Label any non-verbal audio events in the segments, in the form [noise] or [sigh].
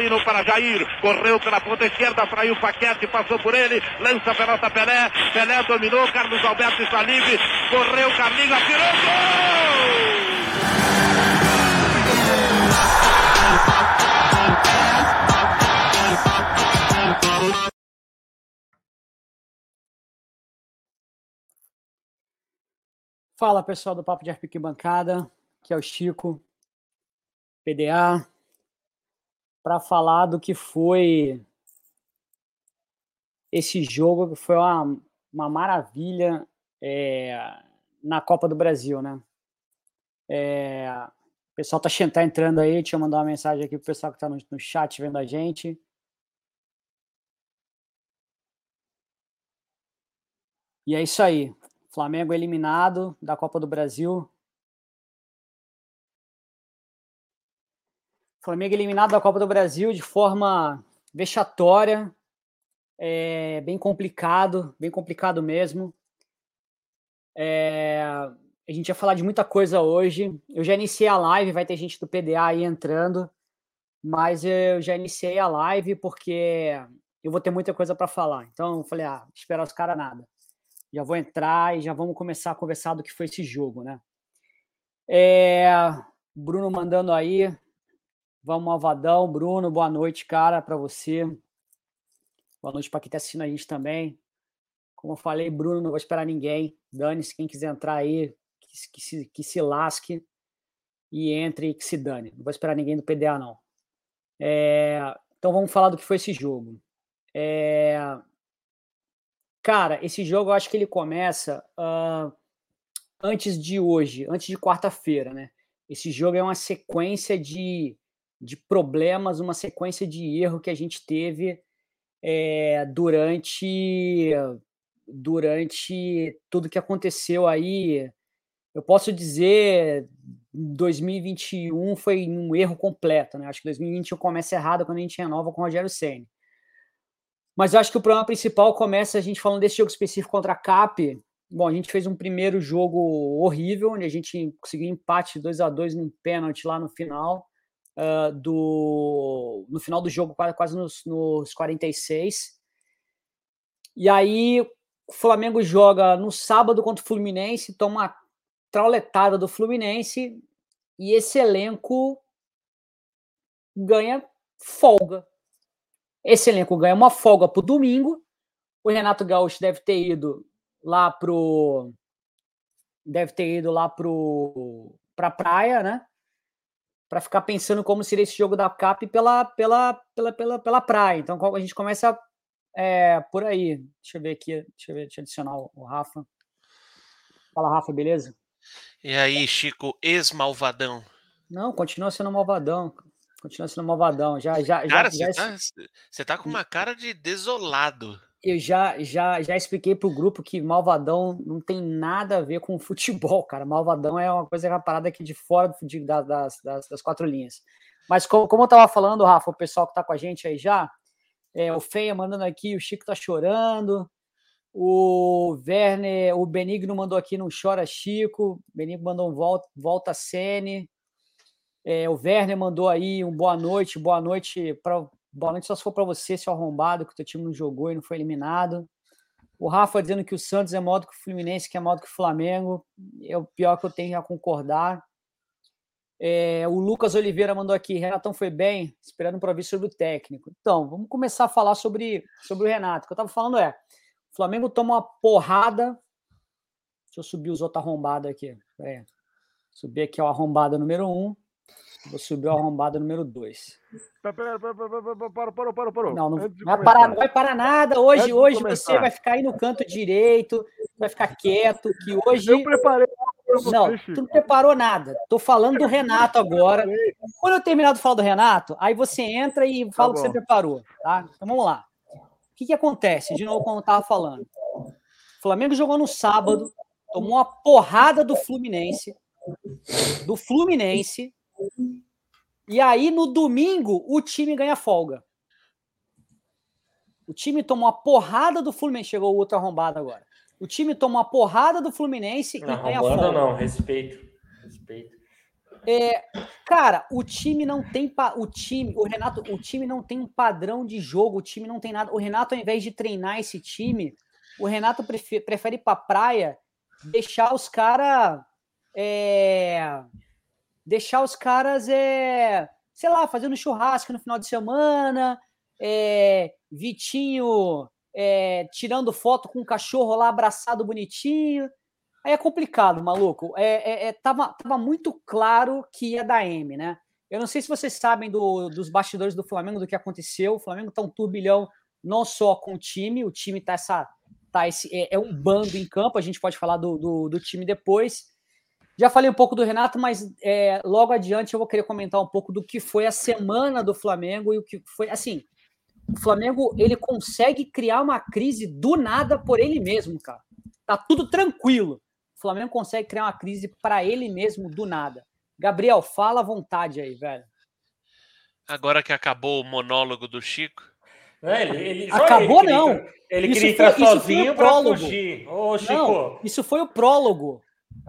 Paulino para Jair. Correu pela ponta esquerda, fraiu o Paquete, passou por ele. Lança a pelota Pelé. Pelé dominou. Carlos Alberto está livre. Correu, Carlinhos, atirou. Gol! Fala pessoal do Papo de Arpique Bancada, que é o Chico, PDA, para falar do que foi esse jogo, que foi uma, uma maravilha é, na Copa do Brasil, né? É, o pessoal tá, tá entrando aí, deixa eu mandar uma mensagem aqui pro pessoal que está no, no chat vendo a gente. E é isso aí. Flamengo eliminado da Copa do Brasil. Flamengo eliminado da Copa do Brasil de forma vexatória, é, bem complicado, bem complicado mesmo. É, a gente ia falar de muita coisa hoje. Eu já iniciei a live, vai ter gente do PDA aí entrando, mas eu já iniciei a live porque eu vou ter muita coisa para falar. Então, eu falei, ah, esperar os caras nada já vou entrar e já vamos começar a conversar do que foi esse jogo, né? É, Bruno mandando aí, vamos Malvadão, Bruno, boa noite, cara, para você. Boa noite para quem está assistindo a gente também. Como eu falei, Bruno, não vou esperar ninguém. Dane-se, quem quiser entrar aí, que, que, se, que se lasque e entre e que se dane. Não vou esperar ninguém do PDA, não. É, então vamos falar do que foi esse jogo. É, Cara, esse jogo eu acho que ele começa uh, antes de hoje, antes de quarta-feira, né? Esse jogo é uma sequência de, de problemas, uma sequência de erro que a gente teve é, durante durante tudo que aconteceu aí. Eu posso dizer 2021 foi um erro completo, né? Acho que 2021 começa errado quando a gente renova com o Rogério Senna. Mas acho que o problema principal começa a gente falando desse jogo específico contra a CAP. Bom, a gente fez um primeiro jogo horrível, onde a gente conseguiu empate 2 a 2 num pênalti lá no final. Uh, do no final do jogo, quase, nos, nos 46. E aí o Flamengo joga no sábado contra o Fluminense, toma uma trauletada do Fluminense e esse elenco ganha folga esse elenco ganha uma folga para o domingo. O Renato Gaúcho deve ter ido lá pro. Deve ter ido lá pro pra praia, né? Para ficar pensando como seria esse jogo da CAP pela, pela, pela, pela, pela praia. Então a gente começa é, por aí. Deixa eu ver aqui, deixa eu ver, deixa eu adicionar o Rafa. Fala, Rafa, beleza? E aí, Chico, ex-malvadão? Não, continua sendo malvadão. Continua sendo malvadão. Já, já, cara, já, você, já... Tá, tá com uma cara de desolado. Eu já, já, já expliquei pro grupo que malvadão não tem nada a ver com [laughs] futebol, cara. Malvadão é uma coisa, é uma parada aqui de fora de, das, das, das, quatro linhas. Mas como, como eu tava falando, Rafa, o pessoal que tá com a gente aí já, é, o Feia mandando aqui, o Chico tá chorando. O Werner, o Benigno mandou aqui, não chora Chico. Benigno mandou um volta, volta Sene. É, o Werner mandou aí um boa noite, boa noite para boa noite só se for para você, seu arrombado, que o teu time não jogou e não foi eliminado. O Rafa dizendo que o Santos é maior do que o Fluminense, que é maior do que o Flamengo. É o pior que eu tenho a concordar. É, o Lucas Oliveira mandou aqui, Renatão foi bem, esperando para ouvir sobre o técnico. Então, vamos começar a falar sobre, sobre o Renato. O que eu estava falando é, o Flamengo toma uma porrada. Deixa eu subir os outros arrombados aqui. É, subir aqui o arrombado número um. Vou subir o arrombado número 2. Parou, parou, parou, parou. Não, não, vai parar, não vai parar nada. Hoje, hoje você vai ficar aí no canto direito, vai ficar quieto, que hoje... Eu preparei você, Não, Chico. tu não preparou nada. Tô falando do Renato agora. Quando eu terminar de falar do Renato, aí você entra e fala tá o que você preparou, tá? Então vamos lá. O que que acontece? De novo, como eu tava falando. O Flamengo jogou no sábado, tomou uma porrada do Fluminense, do Fluminense, e aí, no domingo, o time ganha folga. O time tomou uma porrada do Fluminense. Chegou o outro arrombado agora. O time tomou uma porrada do Fluminense não, e ganha folga. Não, respeito. Respeito. É, cara, o time não tem o time, o Renato, o time não tem um padrão de jogo, o time não tem nada. O Renato, ao invés de treinar esse time, o Renato prefe- prefere ir pra praia, deixar os caras, deixar os caras, é, sei lá, fazendo churrasco no final de semana, é, Vitinho é, tirando foto com o cachorro lá abraçado bonitinho. Aí é complicado, maluco. É, é, é, tava, tava muito claro que ia dar M, né? Eu não sei se vocês sabem do, dos bastidores do Flamengo, do que aconteceu. O Flamengo tá um turbilhão não só com o time, o time tá essa. Tá esse, é, é um bando em campo, a gente pode falar do, do, do time depois. Já falei um pouco do Renato, mas é, logo adiante eu vou querer comentar um pouco do que foi a semana do Flamengo e o que foi. Assim, o Flamengo ele consegue criar uma crise do nada por ele mesmo, cara. Tá tudo tranquilo. O Flamengo consegue criar uma crise para ele mesmo do nada. Gabriel, fala à vontade aí, velho. Agora que acabou o monólogo do Chico. É, ele, ele, Acabou ele queria não. entrar- Ele Isso queria foi- entrar sozinho prólogo. fugir. Ô, Chico. Não, isso foi o prólogo.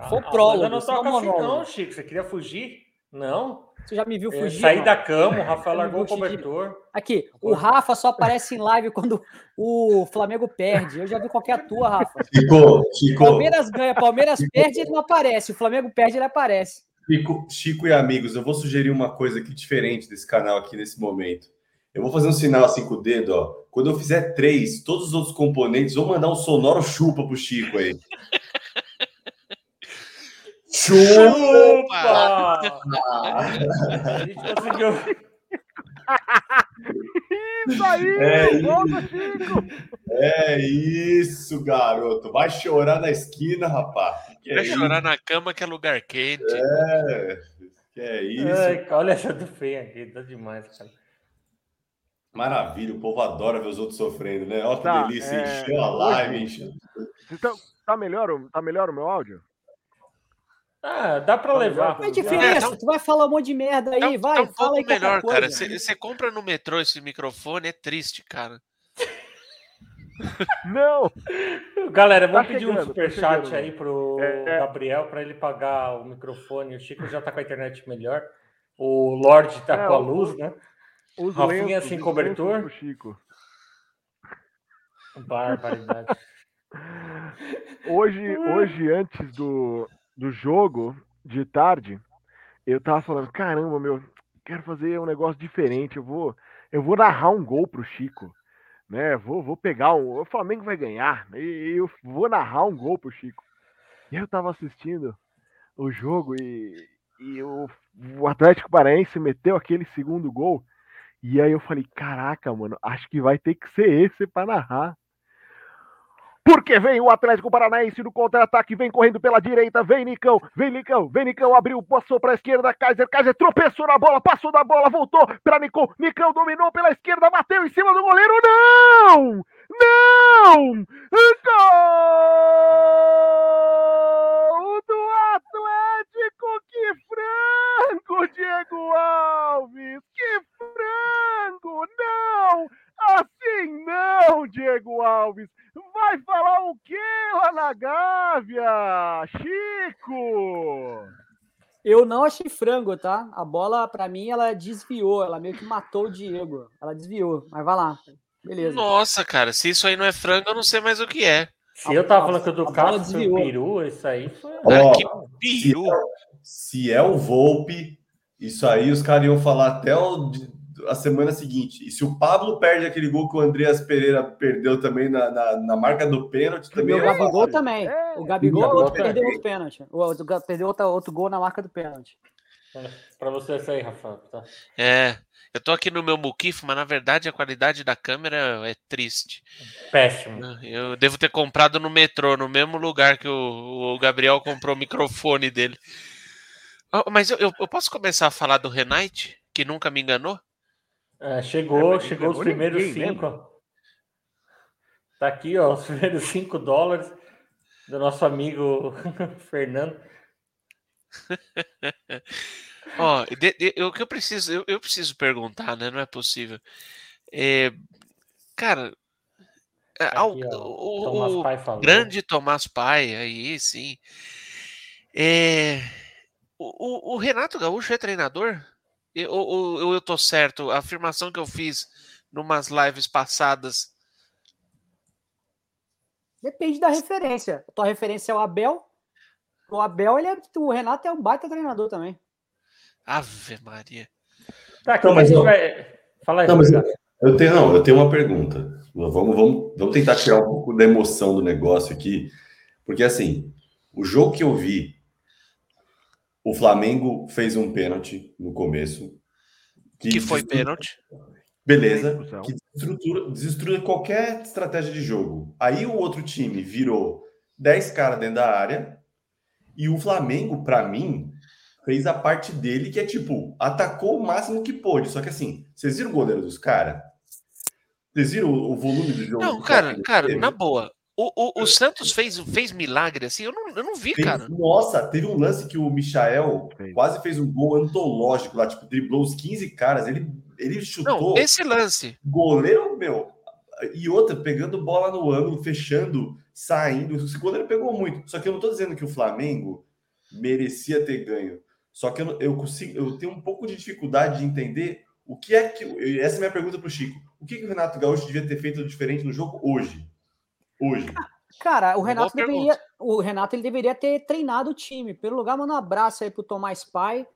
Foi o a- a prólogo, não é toca assim, não, Chico. Você queria fugir? Não. Você já me viu É, fugir? sair mano? da cama, o Rafael Eu não largou o cobertor. Aqui, o Rafa só aparece em live quando o Flamengo perde. Eu já vi qualquer tua, Rafa. Chico, Chico, Palmeiras ganha, Palmeiras perde, ele não aparece. O Flamengo perde, ele aparece. Chico, Chico e amigos, eu vou sugerir uma coisa aqui diferente desse canal aqui nesse momento. Eu vou fazer um sinal assim com o dedo, ó. Quando eu fizer três, todos os outros componentes, vou mandar um sonoro chupa pro Chico aí. Chupa! A gente conseguiu. [laughs] Isso aí! É Volta, Chico! É isso, garoto. Vai chorar na esquina, rapaz. Que Vai é chorar na cama que é lugar quente. isso? É, que é isso. Ai, olha essa do feio aqui, tá demais, cara. Maravilha, o povo adora ver os outros sofrendo, né? Ó que Tá, delícia, é, encheu a live, encheu. Então, tá melhor, tá melhor o meu áudio? Ah, dá pra levar. Qual é a diferença? Tu vai falar um monte de merda aí, Tá, vai, tá um fala aí melhor, cara. coisa. Você você compra no metrô esse microfone, é triste, cara. [laughs] Não! Galera, vamos Tá pedir um chegando, tá superchat chegando. aí pro É, é. Gabriel para ele pagar o microfone. O Chico já tá com a internet melhor. O Lorde tá É, com a luz, né? Os Rafinha lenços, sem os cobertor? Chico. Barbaridade. [laughs] Hoje, hoje antes do, do jogo, de tarde, eu tava falando, caramba, meu, quero fazer um negócio diferente. Eu vou, eu vou narrar um gol pro Chico. Né? Vou, vou pegar um. O Flamengo vai ganhar. E eu vou narrar um gol pro Chico. E eu tava assistindo o jogo e, e o, o Atlético Paranaense meteu aquele segundo gol. E aí eu falei, caraca, mano, acho que vai ter que ser esse para narrar. Porque vem o Atlético Paranaense no contra-ataque, vem correndo pela direita, vem Nicão, vem Nicão, vem Nicão, abriu, passou para a esquerda, Kaiser, Kaiser tropeçou na bola, passou da bola, voltou para Nicão, Nicão dominou pela esquerda, bateu em cima do goleiro, não! Não! Gol do Atlético, que frango, Diego Alves, que frango, não! Assim não, Diego Alves. Vai falar o quê lá na Gávea? Chico! Eu não achei frango, tá? A bola, pra mim, ela desviou. Ela meio que matou o Diego. Ela desviou. Mas vai lá. Beleza. Nossa, cara, se isso aí não é frango, eu não sei mais o que é. Se eu tava falando que o do Castro foi desviou. peru, isso aí foi. Ó, Ah, que peru. Se é o Volpe, isso aí os caras iam falar até o- a semana seguinte. E se o Pablo perde aquele gol que o Andreas Pereira perdeu também na, na, na marca do pênalti, E também o é Gabigol fácil. também. É. O Gabigol, O Gabigol outro perdeu outro pênalti. O outro, perdeu outro, outro gol na marca do pênalti. Pra você essa aí, Rafael. Tá? É. Eu tô aqui no meu Mukif, mas na verdade a qualidade da câmera é triste. Péssimo. Eu devo ter comprado no metrô, no mesmo lugar que o, o Gabriel comprou o microfone dele. Ah, Mas eu, eu- eu posso começar a falar do Renate, que nunca me enganou? É, chegou, É, chegou os ninguém primeiros lembra. cinco. ó. Tá aqui, ó, os [laughs] primeiros cinco dólares do nosso amigo [laughs] Fernando. [laughs] Ó, de- de- eu- o que eu preciso, eu, eu preciso perguntar, né? Não é possível. É, cara, é, ao- aqui, ó, o, Tomás o Pai grande Tomás Pai, aí sim. É, O, o, o Renato Gaúcho é treinador? Eu, ou, ou eu tô certo? A afirmação que eu fiz numas lives passadas. Depende da referência. A tua referência é o Abel. O Abel, ele é, o Renato é um baita treinador também. Ave Maria. Tá, Não, não, mas mas eu- vai... Fala aí, Não, mas Ricardo. Eu tenho, não, eu tenho uma pergunta. Vamos, vamos, vamos tentar tirar um pouco da emoção do negócio aqui, porque assim, o jogo que eu vi, o Flamengo fez um pênalti no começo. Que foi desestrutura- pênalti. Beleza, que desestrutura, desestrutura qualquer estratégia de jogo. Aí o outro time virou 10 caras dentro da área e o Flamengo, pra mim, fez a parte dele que é tipo, atacou o máximo que pôde. Só que assim, vocês viram o goleiro dos caras? Vocês viram o, o volume do jogo? Não, que cara, cara, teve? na boa. O, o, o Santos fez, fez milagre assim? Eu não, eu não vi, Fez- cara. Nossa, teve um lance que o Michael Fez. quase fez um gol antológico lá, tipo, driblou os 15 caras, ele, ele chutou. Não, esse lance. Goleiro, meu. E outra, pegando bola no ângulo, fechando, saindo. Esse goleiro pegou muito. Só que eu não tô dizendo que o Flamengo merecia ter ganho. Só que eu, eu consigo, eu tenho um pouco de dificuldade de entender o que é que. Essa é a minha pergunta pro Chico. O que, que o Renato Gaúcho devia ter feito diferente no jogo hoje? Hoje. Cara, o Renato deveria, o Renato ele deveria ter treinado o time. Pelo lugar, manda um abraço aí pro Tomás Pai.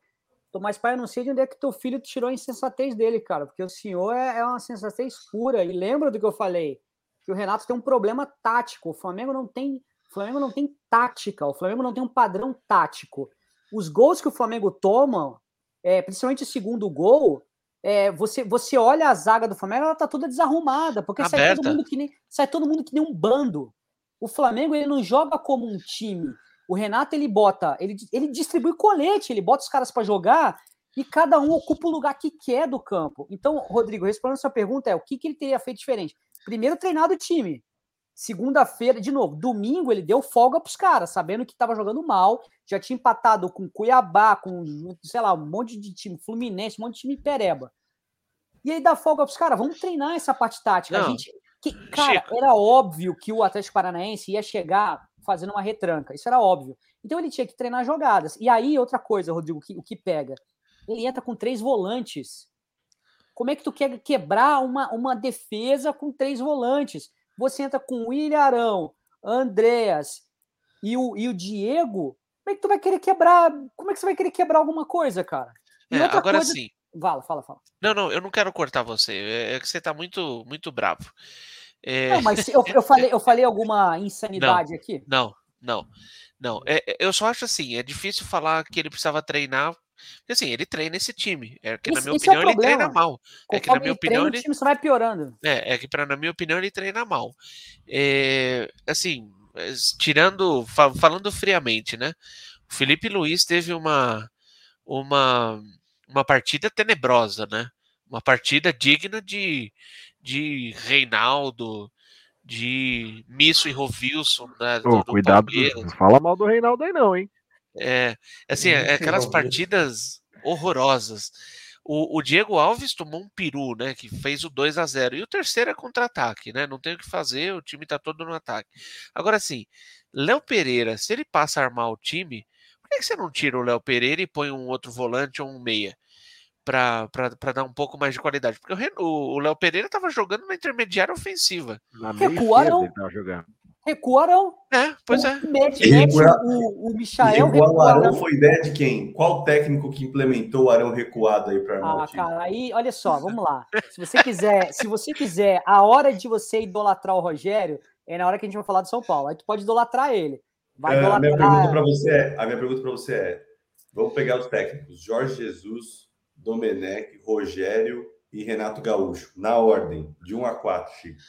Tomás Pai, eu não sei de onde é que teu filho tirou a insensatez dele, cara, porque o senhor é, é uma sensatez pura. E lembra do que eu falei? Que o Renato tem um problema tático. O Flamengo não tem, o Flamengo não tem tática. O Flamengo não tem um padrão tático. Os gols que o Flamengo toma, é, principalmente o segundo gol, é, você, você olha a zaga do Flamengo, ela tá toda desarrumada, porque sai todo, mundo que nem, sai todo mundo que nem um bando. O Flamengo ele não joga como um time. O Renato ele bota, ele, ele distribui colete, ele bota os caras para jogar e cada um ocupa o lugar que quer do campo. Então, Rodrigo, respondendo a sua pergunta é o que, que ele teria feito diferente? Primeiro, treinado o time. Segunda-feira, de novo, domingo ele deu folga pros caras, sabendo que estava jogando mal, já tinha empatado com Cuiabá, com, sei lá, um monte de time, Fluminense, um monte de time pereba. E aí dá folga pros caras, vamos treinar essa parte tática. A gente, que, cara, era óbvio que o Atlético Paranaense ia chegar fazendo uma retranca, isso era óbvio. Então ele tinha que treinar jogadas. E aí, outra coisa, Rodrigo, que, o que pega? Ele entra com três volantes. Como é que tu quer quebrar uma, uma defesa com três volantes? Você entra com o William Arão, Andreas e o, e o Diego. Como é que tu vai querer quebrar? Como é que você vai querer quebrar alguma coisa, cara? É, agora coisa- sim. Fala, fala, fala. Não, não, eu não quero cortar você. É é que você tá muito, muito bravo. É, Não, mas eu, eu, [laughs] falei, eu falei alguma insanidade aqui? Não, não, não. É, é, eu só acho assim, é difícil falar que ele precisava treinar. Porque assim, ele treina esse time. É que, na Esse- minha é o opinião, ele treina mal. É que, na Conforme minha ele treina, opinião, o ele, time só vai piorando. é, é que, pra, na minha opinião, ele treina mal. É, assim, é, tirando, fa- falando friamente, né? O Felipe Luiz teve uma, uma, uma partida tenebrosa, né? Uma partida digna de, de Reinaldo, de Misso e Rovilson, né? do- do cuidado, Palmeiras. não fala mal do Reinaldo aí não, hein? É, assim, é, é aquelas partidas horrorosas. O, o Diego Alves tomou um peru, né? Que fez o 2 a 0 E o terceiro é contra-ataque, né? Não tem o que fazer, o time tá todo no ataque. Agora, assim, Léo Pereira, se ele passa a armar o time, por que, que você não tira o Léo Pereira e põe um outro volante ou um meia? Pra, pra, pra dar um pouco mais de qualidade. Porque o Léo Pereira tava jogando na intermediária ofensiva. Na meia Recuaram. Recuaram. É, pois é. Mete, E mete recua- o, o Michael. recuar o Arão recuaram. foi ideia de quem? Qual técnico que implementou o Arão recuado aí para Ah, cara, aí, olha só, vamos lá. Se você quiser, se você quiser, a hora de você idolatrar o Rogério é na hora que a gente vai falar do São Paulo. Aí tu pode idolatrar ele. Vai É, a minha pergunta idolatrar. para você é, a minha pergunta para você é, vamos pegar os técnicos, Jorge Jesus, Domenech, Rogério e Renato Gaúcho, na ordem, de 1 a 4, Chico.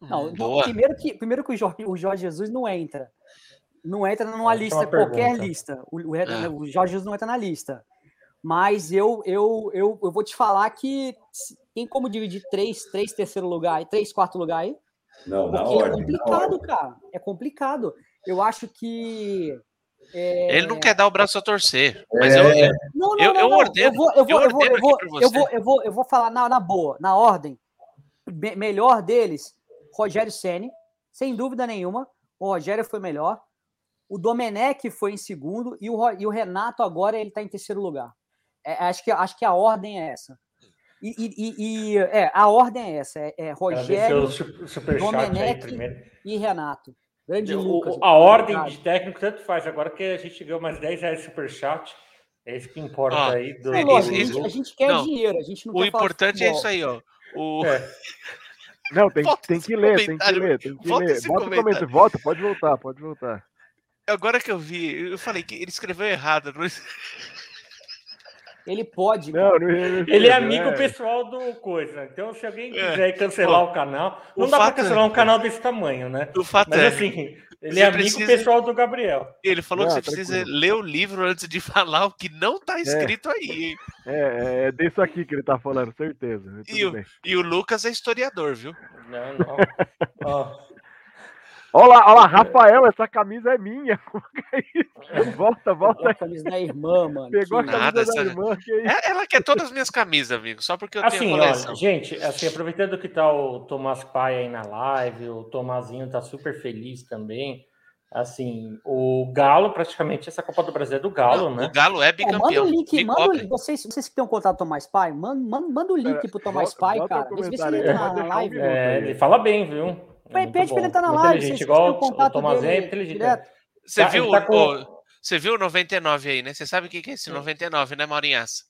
Não, Hum, Boa. primeiro que, primeiro que o, Jorge, o Jorge Jesus não entra. Não entra numa Ótima lista, qualquer pergunta. lista. O, o- É. o Jorge Jesus não entra na lista. Mas eu, eu, eu, eu vou te falar que tem como dividir três, três terceiro lugar três quarto lugar aí. Não, na Porque é ordem, na complicado, ordem. cara. É complicado. Eu acho que. Ele não quer dar o braço a torcer. É. Mas eu, eu- Não, não, Eu- não, eu ordeno- eu vou, eu vou, eu vou, eu vou, eu vou, eu vou, eu vou falar na, na boa, na ordem. Me- melhor deles, Rogério Ceni, sem dúvida nenhuma. O Rogério foi melhor. O Domenech foi em segundo e o, e o Renato agora ele está em terceiro lugar. É, acho, que, acho que a ordem é essa. E, e- e- e, é, a ordem é essa: é, é Rogério Domenech e Renato. Grande O- Lucas. a ordem de técnico tanto faz. Agora que a gente ganhou mais 10 reais de superchat, é isso que importa Ó, aí. Do, É Isso- a isso- gente, a gente quer não. dinheiro, a gente não O quer falar importante é isso aí, ó. O, É, [laughs] Não, tem, tem que ler, tem que comentário. ler, tem que Volta ler. esse Volta o comentário. comentário. Volta, pode voltar, pode voltar. Agora que eu vi, eu falei que ele escreveu errado. não- [laughs] Ele pode. Não, não, não, Ele é amigo pessoal do Coisa. Então, se alguém É. quiser cancelar o canal, o não dá pra fato é- cancelar um canal desse tamanho, né? O fato Mas é, assim, ele Você é amigo precisa- pessoal do Gabriel. ele falou Não, que você precisa tranquilo. ler o livro antes de [laughs] falar o que não tá escrito aí. hein? É, é, é disso aqui que ele tá falando, certeza. Tudo E o-. E o Lucas é historiador, viu? Não, não. [laughs] Ó, Olha lá, olha lá, Rafael, essa camisa é minha. [laughs] É? Volta, volta. Pegou a camisa da irmã, mano. Pegou a que- camisa Nada, da essa- irmã, que é isso? É- Ela quer todas as minhas camisas, amigo, só porque eu Assim, tenho coleção. gente, assim, aproveitando que tá o Tomás Pai aí na live, o Tomazinho tá super feliz também. Assim, o Galo, praticamente, essa Copa do Brasil é do Galo, Não, né? O Galo é Pô, manda bicampeão. o link, manda o link. Vocês, vocês que têm um contato com o Tomás Pai, manda, manda, manda o link Pera, pro Tomás Pai, cara. Vê se ele pode na live. minuto. É, ele fala bem, viu? É pede pra ele entrar na live. igual o contato Tomazinho é dele inteligente. Você Tá, viu, ele tá com- o- você viu o 99 aí, né? Você sabe o que é esse Sim. 99, né, Maurinhaça?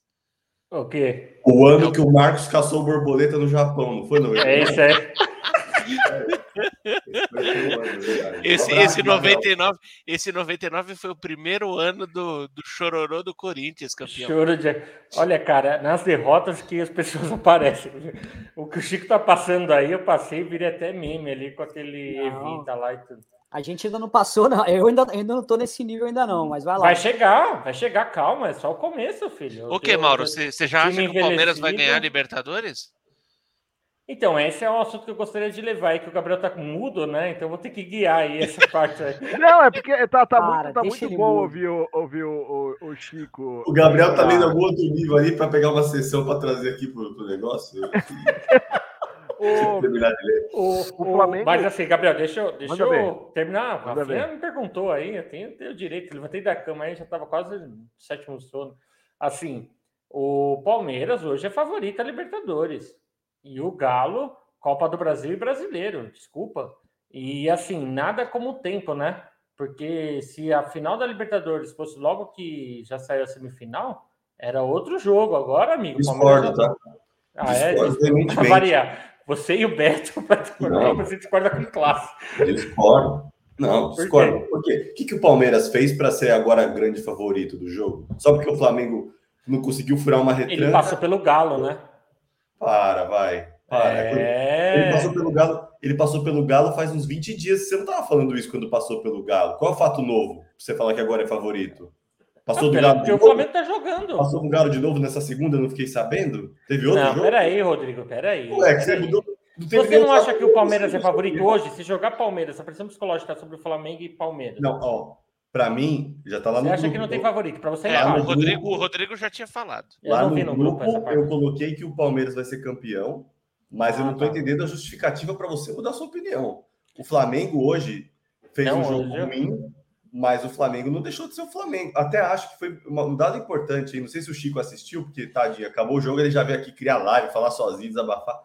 O quê? O ano que o Marcos caçou borboleta no Japão, não foi? Não? É isso aí. [laughs] Esse, esse, Gabriel. 99, esse 99 foi o primeiro ano do, do chororô do Corinthians, campeão. Choro de. Olha, cara, nas derrotas que as pessoas [laughs] aparecem. O que o Chico tá passando aí, eu passei e virei até meme ali com aquele Não. Evita lá e tudo. A gente ainda não passou, não. Eu ainda, ainda não tô nesse nível ainda não, mas vai lá. Vai chegar, vai chegar, calma, é só o começo, filho. O que, teu- Mauro? Você já acha que o Palmeiras vai ganhar a Libertadores? Então, esse é um assunto que eu gostaria de levar aí, que o Gabriel tá mudo, né? Então eu vou ter que guiar aí essa [laughs] parte aí. Não, é porque tá, tá Cara, muito, tá muito bom mudo. ouvir, o, ouvir o, o, o Chico. O Gabriel tá Ah, lendo algum outro livro ali para pegar uma sessão para trazer aqui pro, pro negócio. [laughs] o, [laughs] Terminar de ler. O, O Flamengo- Mas assim, Gabriel, deixa eu, deixa Manda eu terminar. O Manda Rafinha ver. me perguntou aí, eu tenho, tenho direito, levantei da cama aí, já estava quase no sétimo sono. Assim, o Palmeiras hoje é favorito a Libertadores. E o Galo, Copa do Brasil e Brasileiro, desculpa. E assim, nada como o tempo, né? Porque se a final da Libertadores fosse logo que já saiu a semifinal, era outro jogo. Agora, amigo, Discordo, tá? Ah, é? Discordo variar. Você e o Beto, [laughs] Não. você discorda com classe. Discordo. Não, Por discordo. Por quê? O que, que o Palmeiras fez para ser agora grande favorito do jogo? Só porque o Flamengo não conseguiu furar uma retranca? Ele passou pelo Galo, né? Para, vai. Para. Ele É. passou pelo Galo. Ele passou pelo Galo faz uns 20 dias. Você não estava falando isso quando passou pelo Galo. Qual é o fato novo? pra Você falar que agora é favorito? Passou do Galo. Porque o? Flamengo tá jogando. Passou do Galo de novo nessa segunda, não fiquei sabendo? Teve outro Não, jogo? peraí, Rodrigo, peraí. Ué, que você mudou. não Você não acha que o Palmeiras é não favorito hoje? Se jogar Palmeiras, a pressão psicológica sobre o Flamengo e Palmeiras. Não, ó. Pra mim, já tá lá Você no acha grupo. que não tem favorito? Pra você é o. Rodrigo, o Rodrigo já tinha falado. Eu Lá não no, vi no grupo, grupo essa parte. eu coloquei que o Palmeiras vai ser campeão, mas eu Ah, não tô tá. entendendo a justificativa para você mudar sua opinião. O Flamengo hoje fez Não, um jogo hoje eu- ruim, mas o Flamengo não deixou de ser o Flamengo. Até acho que foi uma- um dado importante, aí. não sei se o Chico assistiu, porque tadinho, acabou o jogo, ele já veio aqui criar live, falar sozinho, desabafar.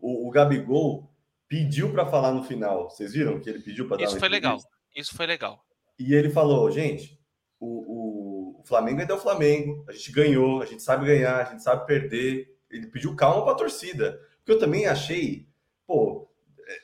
O, o Gabigol pediu para falar no final. Vocês viram que ele pediu para dar Isso foi legal. Isso foi legal. E ele falou, gente, o, o- o Flamengo ainda é o Flamengo, a gente ganhou, a gente sabe ganhar, a gente sabe perder. Ele pediu calma para a torcida. Porque eu também achei, pô,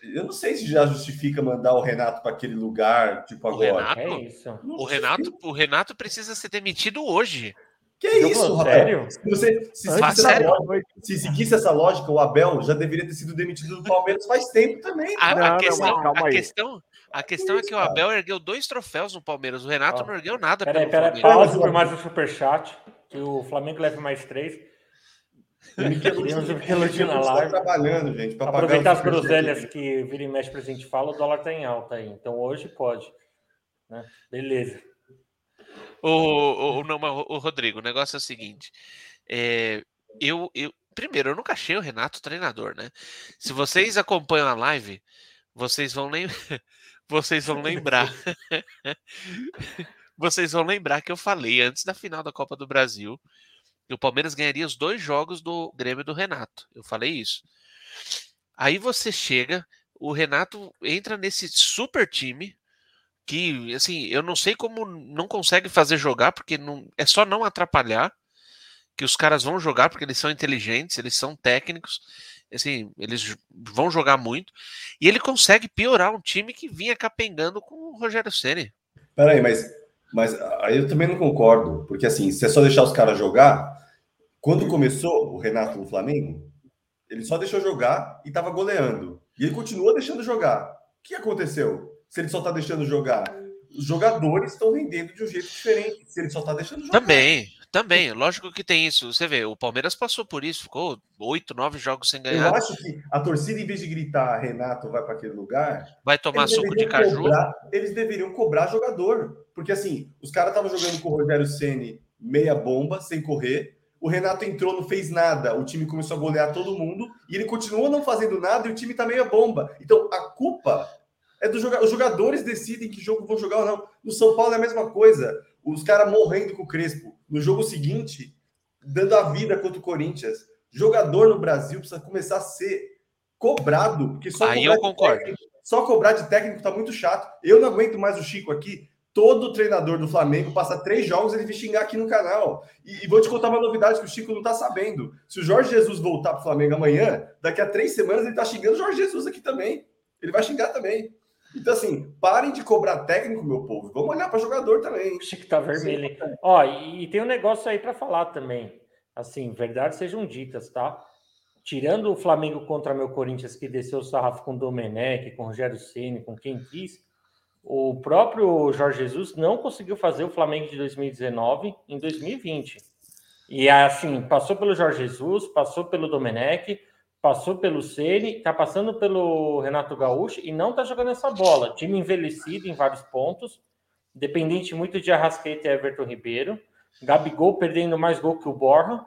eu não sei se já justifica mandar o Renato para aquele lugar, tipo O agora. Renato? É isso. Não O. Renato, o Renato precisa ser demitido hoje. Que é Não, isso? Rafael? Se, você, se, Fala seguisse essa lógica, se seguisse essa lógica, o Abel já deveria ter sido demitido do Palmeiras faz tempo também. A, Não, a não, questão, calma a aí. questão, a questão é que o Abel ergueu dois troféus no Palmeiras. O Renato Ó. não ergueu nada Peraí, peraí, Palmeiras. pausa por mais um superchat. Que o Flamengo leve mais três. O Michelotino Temos o Michelotino na está live. trabalhando, gente. Aproveitar as groselhas que vira e mexe pra gente fala, o dólar tá em alta aí. Então hoje pode. né? Beleza. O, o, o- não, o Rodrigo, o negócio é o seguinte. é, eu, eu, primeiro, eu nunca achei o Renato treinador, né? Se vocês acompanham a live, vocês vão lembrar. [laughs] vocês vão lembrar. [laughs] vocês vão lembrar que eu falei antes da final da Copa do Brasil que o Palmeiras ganharia os dois jogos do Grêmio do Renato. Eu falei isso. Aí você chega, o Renato entra nesse super time que, assim, eu não sei como não consegue fazer jogar, porque não, é só não atrapalhar que os caras vão jogar, porque eles são inteligentes, eles são técnicos, assim, eles vão jogar muito, e ele consegue piorar um time que vinha capengando com o Rogério Ceni. Peraí, mas, mas aí eu também não concordo, porque assim, se é só deixar os caras jogar, quando começou o Renato no Flamengo, ele só deixou jogar e estava goleando. E ele continua deixando jogar. O que aconteceu? Se ele só está deixando jogar, os jogadores estão rendendo de um jeito diferente. Se ele só está deixando jogar. Também, também. Lógico que tem isso. Você vê, o Palmeiras passou por isso, ficou oito, nove jogos sem ganhar. Eu acho que a torcida, em vez de gritar Renato vai para aquele lugar, vai tomar suco de caju. Cobrar, eles deveriam cobrar jogador. Porque assim, os caras estavam jogando com o Rogério Ceni meia bomba, sem correr. O Renato entrou, não fez nada. O time começou a golear todo mundo e ele continua não fazendo nada e o time tá meia bomba. Então a culpa é dos jogadores. Os jogadores decidem que jogo vão jogar ou não. No São Paulo é a mesma coisa. Os caras morrendo com o Crespo. No jogo seguinte, dando a vida contra o Corinthians. Jogador no Brasil precisa começar a ser cobrado. Porque só Aí eu concordo. Técnico, só cobrar de técnico tá muito chato. Eu não aguento mais o Chico aqui todo treinador do Flamengo passa três jogos ele vai xingar aqui no canal. E, e, vou te contar uma novidade que o Chico não tá sabendo. Se o Jorge Jesus voltar pro Flamengo amanhã, daqui a três semanas ele tá xingando o Jorge Jesus aqui também. Ele vai xingar também. Então, assim, parem de cobrar técnico, meu povo. Vamos olhar para jogador também. O Chico tá vermelho. Ó, e, e tem um negócio aí para falar também. Assim, verdade sejam ditas, tá? Tirando o Flamengo contra meu Corinthians, que desceu o sarrafo com o Domenech, com o Rogério Ceni, com quem quis, o próprio Jorge Jesus não conseguiu fazer o Flamengo de 2019 em 2020. E assim, passou pelo Jorge Jesus, passou pelo Domenech, passou pelo Ceni, tá passando pelo Renato Gaúcho e não tá jogando essa bola. Time envelhecido em vários pontos, dependente muito de Arrascaeta e Everton Ribeiro. Gabigol perdendo mais gol que o Borja,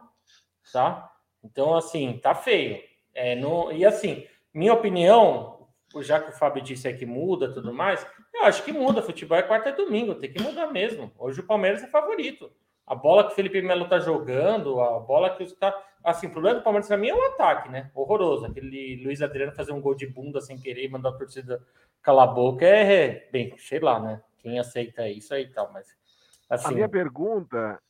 tá? Então, assim, tá feio. É, e assim, minha opinião, já que o Fábio disse é que muda tudo mais, eu acho que muda. Futebol é quarta e domingo, tem que mudar mesmo. Hoje o Palmeiras é favorito. A bola que o Felipe Melo tá jogando, a bola que está. Assim, o problema do Palmeiras para mim é o ataque, né? Horroroso. Aquele Luiz Adriano fazer um gol de bunda sem querer e mandar a torcida calar a boca é. Bem, sei lá, né? Quem aceita isso aí e tal, mas. Assim... A minha pergunta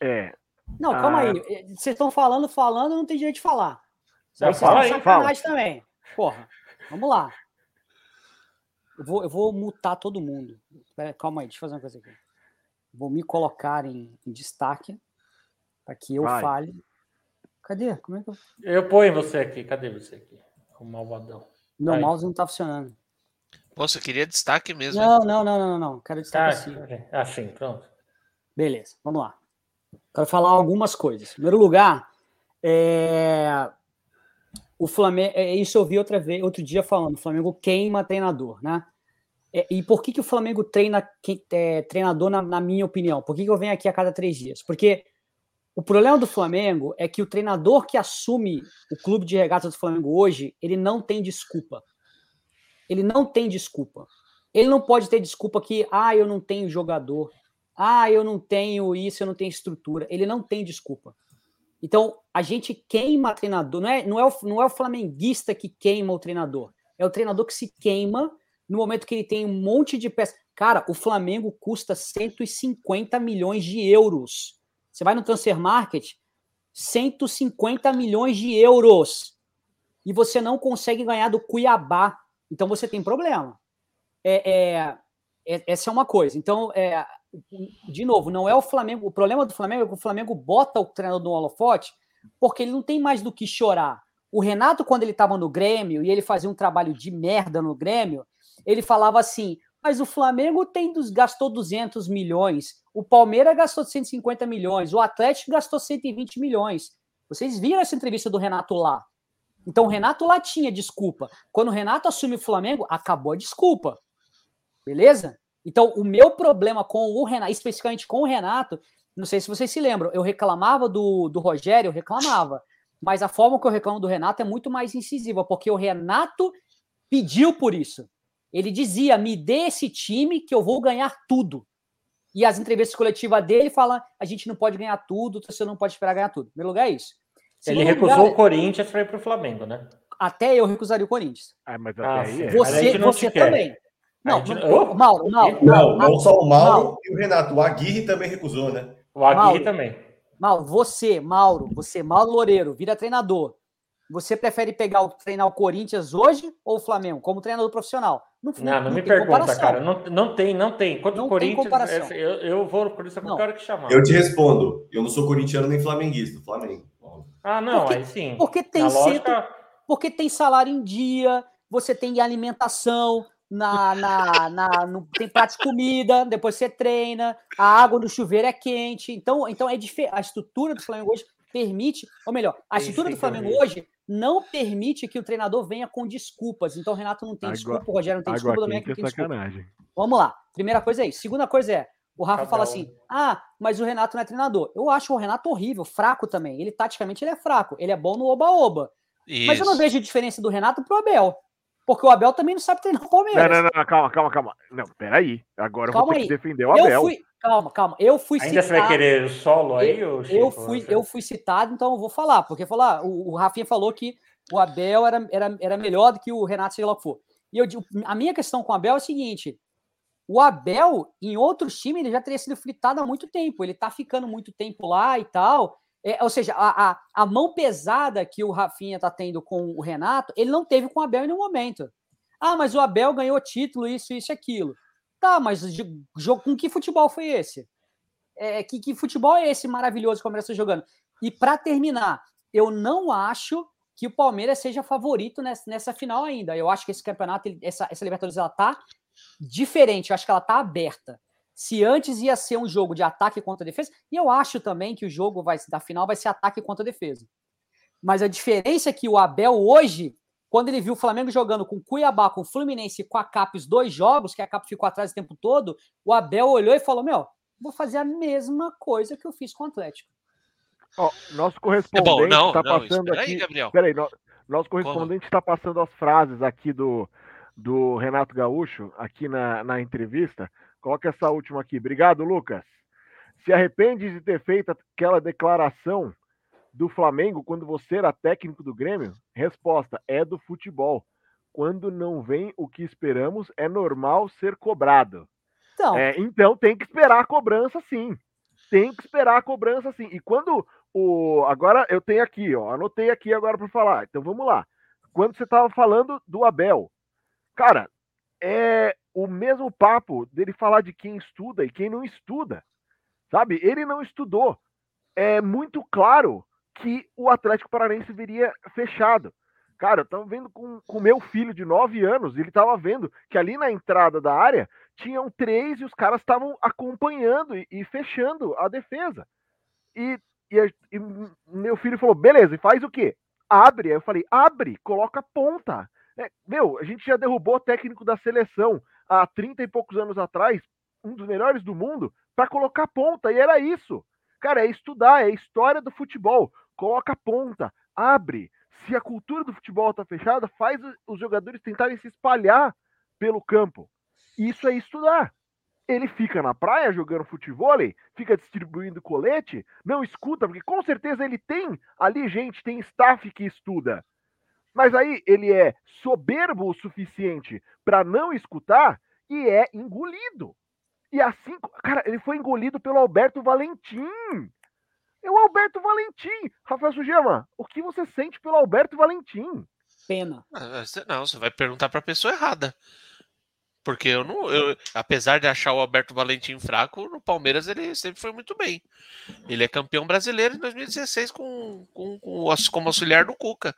é. Não, calma aí. Vocês estão falando, falando, não tem jeito de falar. Já fala aí, fala. também. Porra, vamos lá. Eu vou, eu vou mutar todo mundo. Pera, calma aí, deixa eu fazer uma coisa aqui. Vou me colocar em, em destaque para que eu Vai. fale. Cadê? Como é que eu. Eu ponho você aqui. Cadê você aqui? O malvadão. Meu aí. mouse não tá funcionando. Você queria destaque mesmo? Não, não, não, não, não. Quero destaque assim. Assim, pronto. Beleza, vamos lá. Quero falar algumas coisas. Em primeiro lugar, é o Flamengo, é, isso eu vi outra vez, outro dia falando, o Flamengo queima treinador, né? É, e por que, que o Flamengo treina que, é, treinador, na, na, minha opinião? Por que, que eu venho aqui a cada três dias? Porque o problema do Flamengo é que o treinador que assume o clube de regatas do Flamengo hoje, ele não tem desculpa. Ele não tem desculpa. Ele não pode ter desculpa que, ah, eu não tenho jogador, ah, eu não tenho isso, eu não tenho estrutura. Ele não tem desculpa. Então, a gente queima treinador, não é, não, é o, não é o flamenguista que queima o treinador, é o treinador que se queima no momento que ele tem um monte de peças. Cara, o Flamengo custa 150 milhões de euros. Você vai no Transfer Market, 150 milhões de euros. E você não consegue ganhar do Cuiabá. Então você tem problema. É, é, é essa é uma coisa. Então, é, de novo, não é o Flamengo. O problema do Flamengo é que o Flamengo bota o treinador no holofote porque ele não tem mais do que chorar. O Renato, quando ele estava no Grêmio e ele fazia um trabalho de merda no Grêmio, ele falava assim: mas o Flamengo tem gastou 200 milhões, o Palmeiras gastou 150 milhões, o Atlético gastou 120 milhões. Vocês viram essa entrevista do Renato lá? Então o Renato lá tinha desculpa. Quando o Renato assume o Flamengo, acabou a desculpa. Beleza? Então, o meu problema com o Renato, especificamente com o Renato, não sei se vocês se lembram, eu reclamava do, do Rogério, eu reclamava. Mas a forma que eu reclamo do Renato é muito mais incisiva, porque o Renato pediu por isso. Ele dizia: me dê esse time que eu vou ganhar tudo. E as entrevistas coletivas dele falam: a gente não pode ganhar tudo, você não pode esperar ganhar tudo. Em primeiro lugar, é isso. Ele recusou lugar, o Corinthians para ir para o Flamengo, né? Até eu recusaria o Corinthians. Ah, mas até ah, aí é. Você, você também. Não, não, Mauro, Mauro. Não, não só o Mauro, Mauro, e o Renato. O Aguirre também recusou, né? O Aguirre Mauro, também. Mauro, você, Mauro, você, Mauro Loureiro, vira treinador. Você prefere pegar o, treinar o Corinthians hoje ou o Flamengo como treinador profissional? Não, não, não, não me pergunta, comparação. cara. Não, não tem, não tem. Quanto o Corinthians, eu, eu vou no Corinthians qualquer hora que chamar. Eu te respondo. Eu não sou corintiano nem flamenguista, Flamengo. Ah, não, porque, aí sim. Porque tem, lógica... porque tem salário em dia, você tem alimentação, na, na, na no, tem prato de comida, depois você treina, a água do chuveiro é quente. Então, então é diferente. A estrutura do Flamengo hoje permite, ou melhor, a estrutura do Flamengo hoje não permite que o treinador venha com desculpas. Então, o Renato não tem água, desculpa, o Rogério não tem desculpa, o Domingo não tem sacanagem. desculpa. Vamos lá. Primeira coisa é isso. Segunda coisa é, o Rafa fala assim: ah, mas o Renato não é treinador. Eu acho o Renato horrível, fraco também. Ele, taticamente, ele é fraco. Ele é bom no oba-oba. Mas eu não vejo diferença do Renato pro Abel. Porque o Abel também não sabe treinar o Palmeiras. Não, não, não, calma, calma, calma. Não, peraí. Agora calma eu vou ter aí. que defender o Abel. Eu fui, calma, calma. Eu fui Ainda citado. você vai querer solo aí? Eu, eu, fui, eu fui citado, então eu vou falar. Porque falar, o, o Rafinha falou que o Abel era, era, era melhor do que o Renato, seja lá o que for. E eu, a minha questão com o Abel é o seguinte: o Abel, em outros times, ele já teria sido fritado há muito tempo. Ele tá ficando muito tempo lá e tal. É, ou seja, a, a, a, mão pesada que o Rafinha tá tendo com o Renato, ele não teve com o Abel em nenhum momento. Ah, mas o Abel ganhou título, isso, isso, aquilo. Tá, mas jogo com que futebol foi esse? É, que, que futebol é esse maravilhoso que o Palmeiras está jogando? E para terminar, eu não acho que o Palmeiras seja favorito nessa, nessa final ainda. Eu acho que esse campeonato, essa, essa Libertadores, ela tá diferente. Eu acho que ela tá aberta. Se antes ia ser um jogo de ataque contra defesa, e eu acho também que o jogo vai, da final vai ser ataque contra defesa. Mas a diferença é que o Abel hoje quando ele viu o Flamengo jogando com Cuiabá, com Fluminense e com a Cap os dois jogos, que a Cap ficou atrás o tempo todo, o Abel olhou e falou: Meu, vou fazer a mesma coisa que eu fiz com o Atlético. Oh, nosso correspondente está é passando aqui. Aí, Gabriel. Peraí, no, nosso correspondente está passando as frases aqui do, do Renato Gaúcho, aqui na, na entrevista. Coloca essa última aqui. Obrigado, Lucas. Se arrepende de ter feito aquela declaração do Flamengo quando você era técnico do Grêmio? Resposta: é do futebol. Quando não vem o que esperamos, é normal ser cobrado. Então, é, então tem que esperar a cobrança sim. Tem que esperar a cobrança sim. E quando o. Agora eu tenho aqui, ó. Anotei aqui agora para falar. Então vamos lá. Quando você estava falando do Abel, cara, é o mesmo papo dele falar de quem estuda e quem não estuda. Sabe? Ele não estudou. É muito claro que o Atlético Paranaense viria fechado. Cara, eu tava vendo com o meu filho de 9 anos, ele tava vendo que ali na entrada da área tinham três e os caras estavam acompanhando e, e, fechando a defesa. E, e, e, meu filho falou: beleza, e faz o quê? Abre. Aí eu falei: abre, coloca ponta. É, meu, a gente já derrubou o técnico da seleção há 30 e poucos anos atrás, um dos melhores do mundo, para colocar ponta, e era isso. Cara, é estudar, é história do futebol coloca a ponta, abre. Se a cultura do futebol está fechada, faz os jogadores tentarem se espalhar pelo campo. Isso é estudar. Ele fica na praia jogando futebol, fica distribuindo colete, não escuta, porque com certeza ele tem ali gente, tem staff que estuda. Mas aí ele é soberbo o suficiente para não escutar e é engolido. E assim, cara, ele foi engolido pelo Alberto Valentim. É o Alberto Valentim. Rafael Sugema, o que você sente pelo Alberto Valentim? Pena. Ah, não, você vai perguntar para a pessoa errada. Porque eu não. Eu, apesar de achar o Alberto Valentim fraco, no Palmeiras ele sempre foi muito bem. Ele é campeão brasileiro em 2016 com, com, com como auxiliar do Cuca.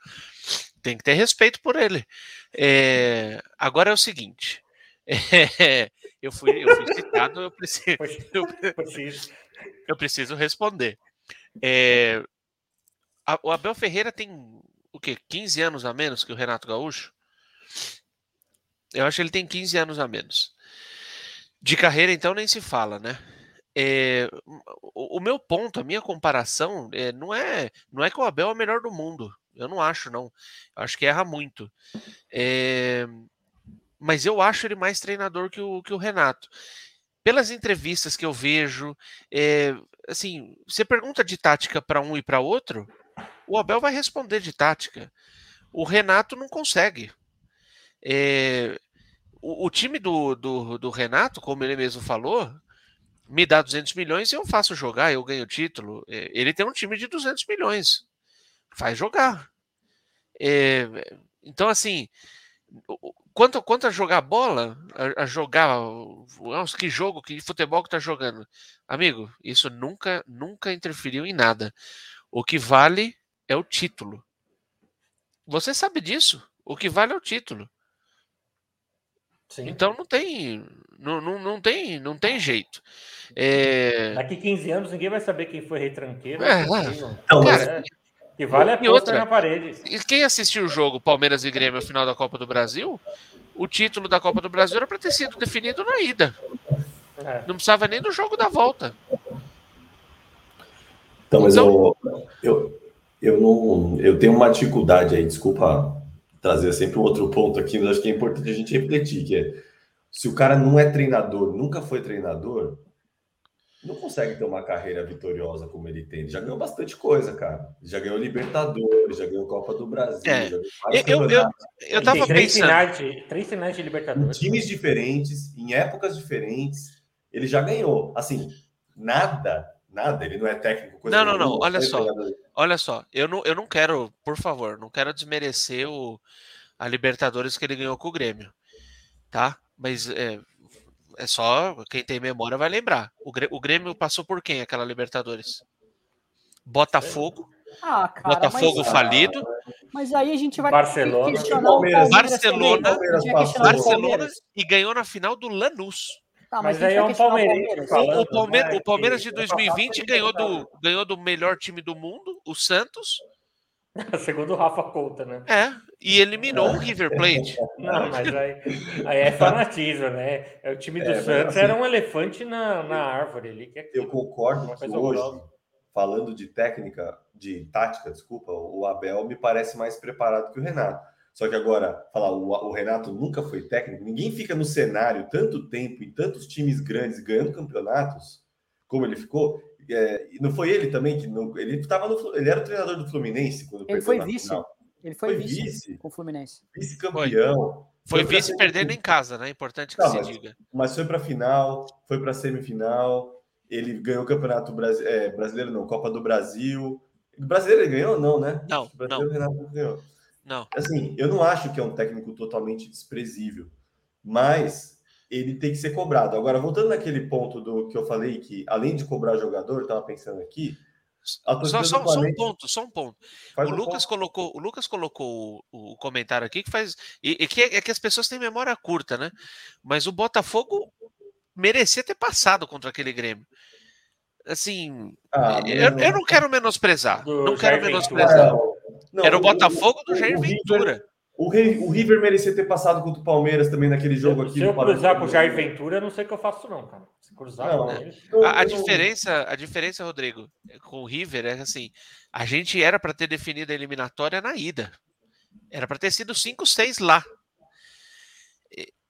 Tem que ter respeito por ele. É, agora é o seguinte. [laughs] É, eu, fui, eu fui citado, eu preciso, eu, eu preciso responder. É, a, o Abel Ferreira tem o quê? 15 anos a menos que o Renato Gaúcho? Eu acho que ele tem 15 anos a menos. De carreira, então, nem se fala, né? É, o, o, meu ponto, a minha comparação, é, não, é, não é que o Abel é o melhor do mundo. Eu não acho, não. Eu acho que erra muito. É, mas eu acho ele mais treinador que o, que o Renato. Pelas entrevistas que eu vejo, é, assim, você pergunta de tática para um e para outro, o Abel vai responder de tática. O Renato não consegue. É, o, o, time do, do, do, Renato, como ele mesmo falou, me dá 200 milhões e eu faço jogar, eu ganho título. É, ele tem um time de 200 milhões. Faz jogar. É, então, assim, quanto, quanto a jogar bola, a, a jogar. Nossa, que jogo, que futebol que tá jogando. Amigo, isso nunca, nunca interferiu em nada. O que vale é o título. Você sabe disso. O que vale é o título. Sim. Então não tem, não, não, não tem, não tem jeito. É... Daqui 15 anos ninguém vai saber quem foi retranqueiro. É, então, cara, que vale a outra na parede. E quem assistiu o jogo Palmeiras e Grêmio no final da Copa do Brasil, o título da Copa do Brasil era para ter sido definido na ida. É. Não precisava nem do jogo da volta. Então, mas então, eu, eu, eu não. Eu tenho uma dificuldade aí, desculpa trazer sempre um outro ponto aqui, mas acho que é importante a gente refletir, que é se o cara não é treinador, nunca foi treinador, não consegue ter uma carreira vitoriosa como ele tem. Ele já ganhou bastante coisa, cara. Já ganhou Libertadores, já ganhou Copa do Brasil. É. eu, eu, eu tava três pensando. Finais de, três finais de Libertadores. Em times diferentes, em épocas diferentes, ele já ganhou. Assim, nada, nada. Ele não é técnico. não, não, não. Olha só. Olha só. Eu não, eu não quero, por favor, não quero desmerecer o, a Libertadores que ele ganhou com o Grêmio. Tá? Mas é, é só quem tem memória vai lembrar. O Grêmio passou por quem aquela Libertadores? Botafogo. Ah, cara, Botafogo mas, falido. Mas aí a gente vai Barcelona, questionar o Palmeiras, Barcelona, Barcelona e ganhou na final do Lanús. Tá, mas, mas aí é um Palmeiras. O, o, Palmeiras, né? o Palmeiras de 2020 ganhou do, ganhou do melhor time do mundo, o Santos. [laughs] Segundo o Rafa Couta, né? É, e eliminou o River Plate. [laughs] Não, mas aí, aí é fanatismo, né? É, o time do é, Santos assim, era um elefante na, na árvore ali. Que é eu concordo que hoje, falando de técnica, de tática, desculpa, o Abel me parece mais preparado que o Renato. Só que agora, falar, o, o Renato nunca foi técnico, ninguém fica no cenário tanto tempo em tantos times grandes ganhando campeonatos como ele ficou, é, não foi ele também que não, ele estava no ele era o treinador do Fluminense quando ele foi vice. Final. Ele foi, foi vice, vice, com o Fluminense. Vice-campeão. Foi, foi vice perdendo em casa, né? Importante que não, se mas, diga. Mas foi para final, foi para semifinal. Ele ganhou o Campeonato Brasi é, Brasileiro, não, Copa do Brasil. O brasileiro ele ganhou, não, né? Não, não. Renato ganhou. Não. Assim, eu não acho que é um técnico totalmente desprezível, mas ele tem que ser cobrado. Agora, voltando naquele ponto do que eu falei, que além de cobrar jogador, eu estava pensando aqui. Só, só, só, um ponto, só um ponto. o Lucas, ponto. colocou, o Lucas colocou o, o, comentário aqui que faz. E, e que é, é, que as pessoas têm memória curta, né? Mas o Botafogo merecia ter passado contra aquele Grêmio. Assim, ah, eu, eu, não quero menosprezar. Não quero menosprezar. Não, Era o Botafogo do Jair Ventura. O, Rei, o River merecia ter passado contra o Palmeiras também naquele jogo aqui. Se eu cruzar com o Jair Ventura, eu não sei o que eu faço, não, cara. Se cruzar não, eu, a, a diferença, a diferença, Rodrigo, com o River é assim: a gente era para ter definido a eliminatória na ida. Era para ter sido 5-6 lá.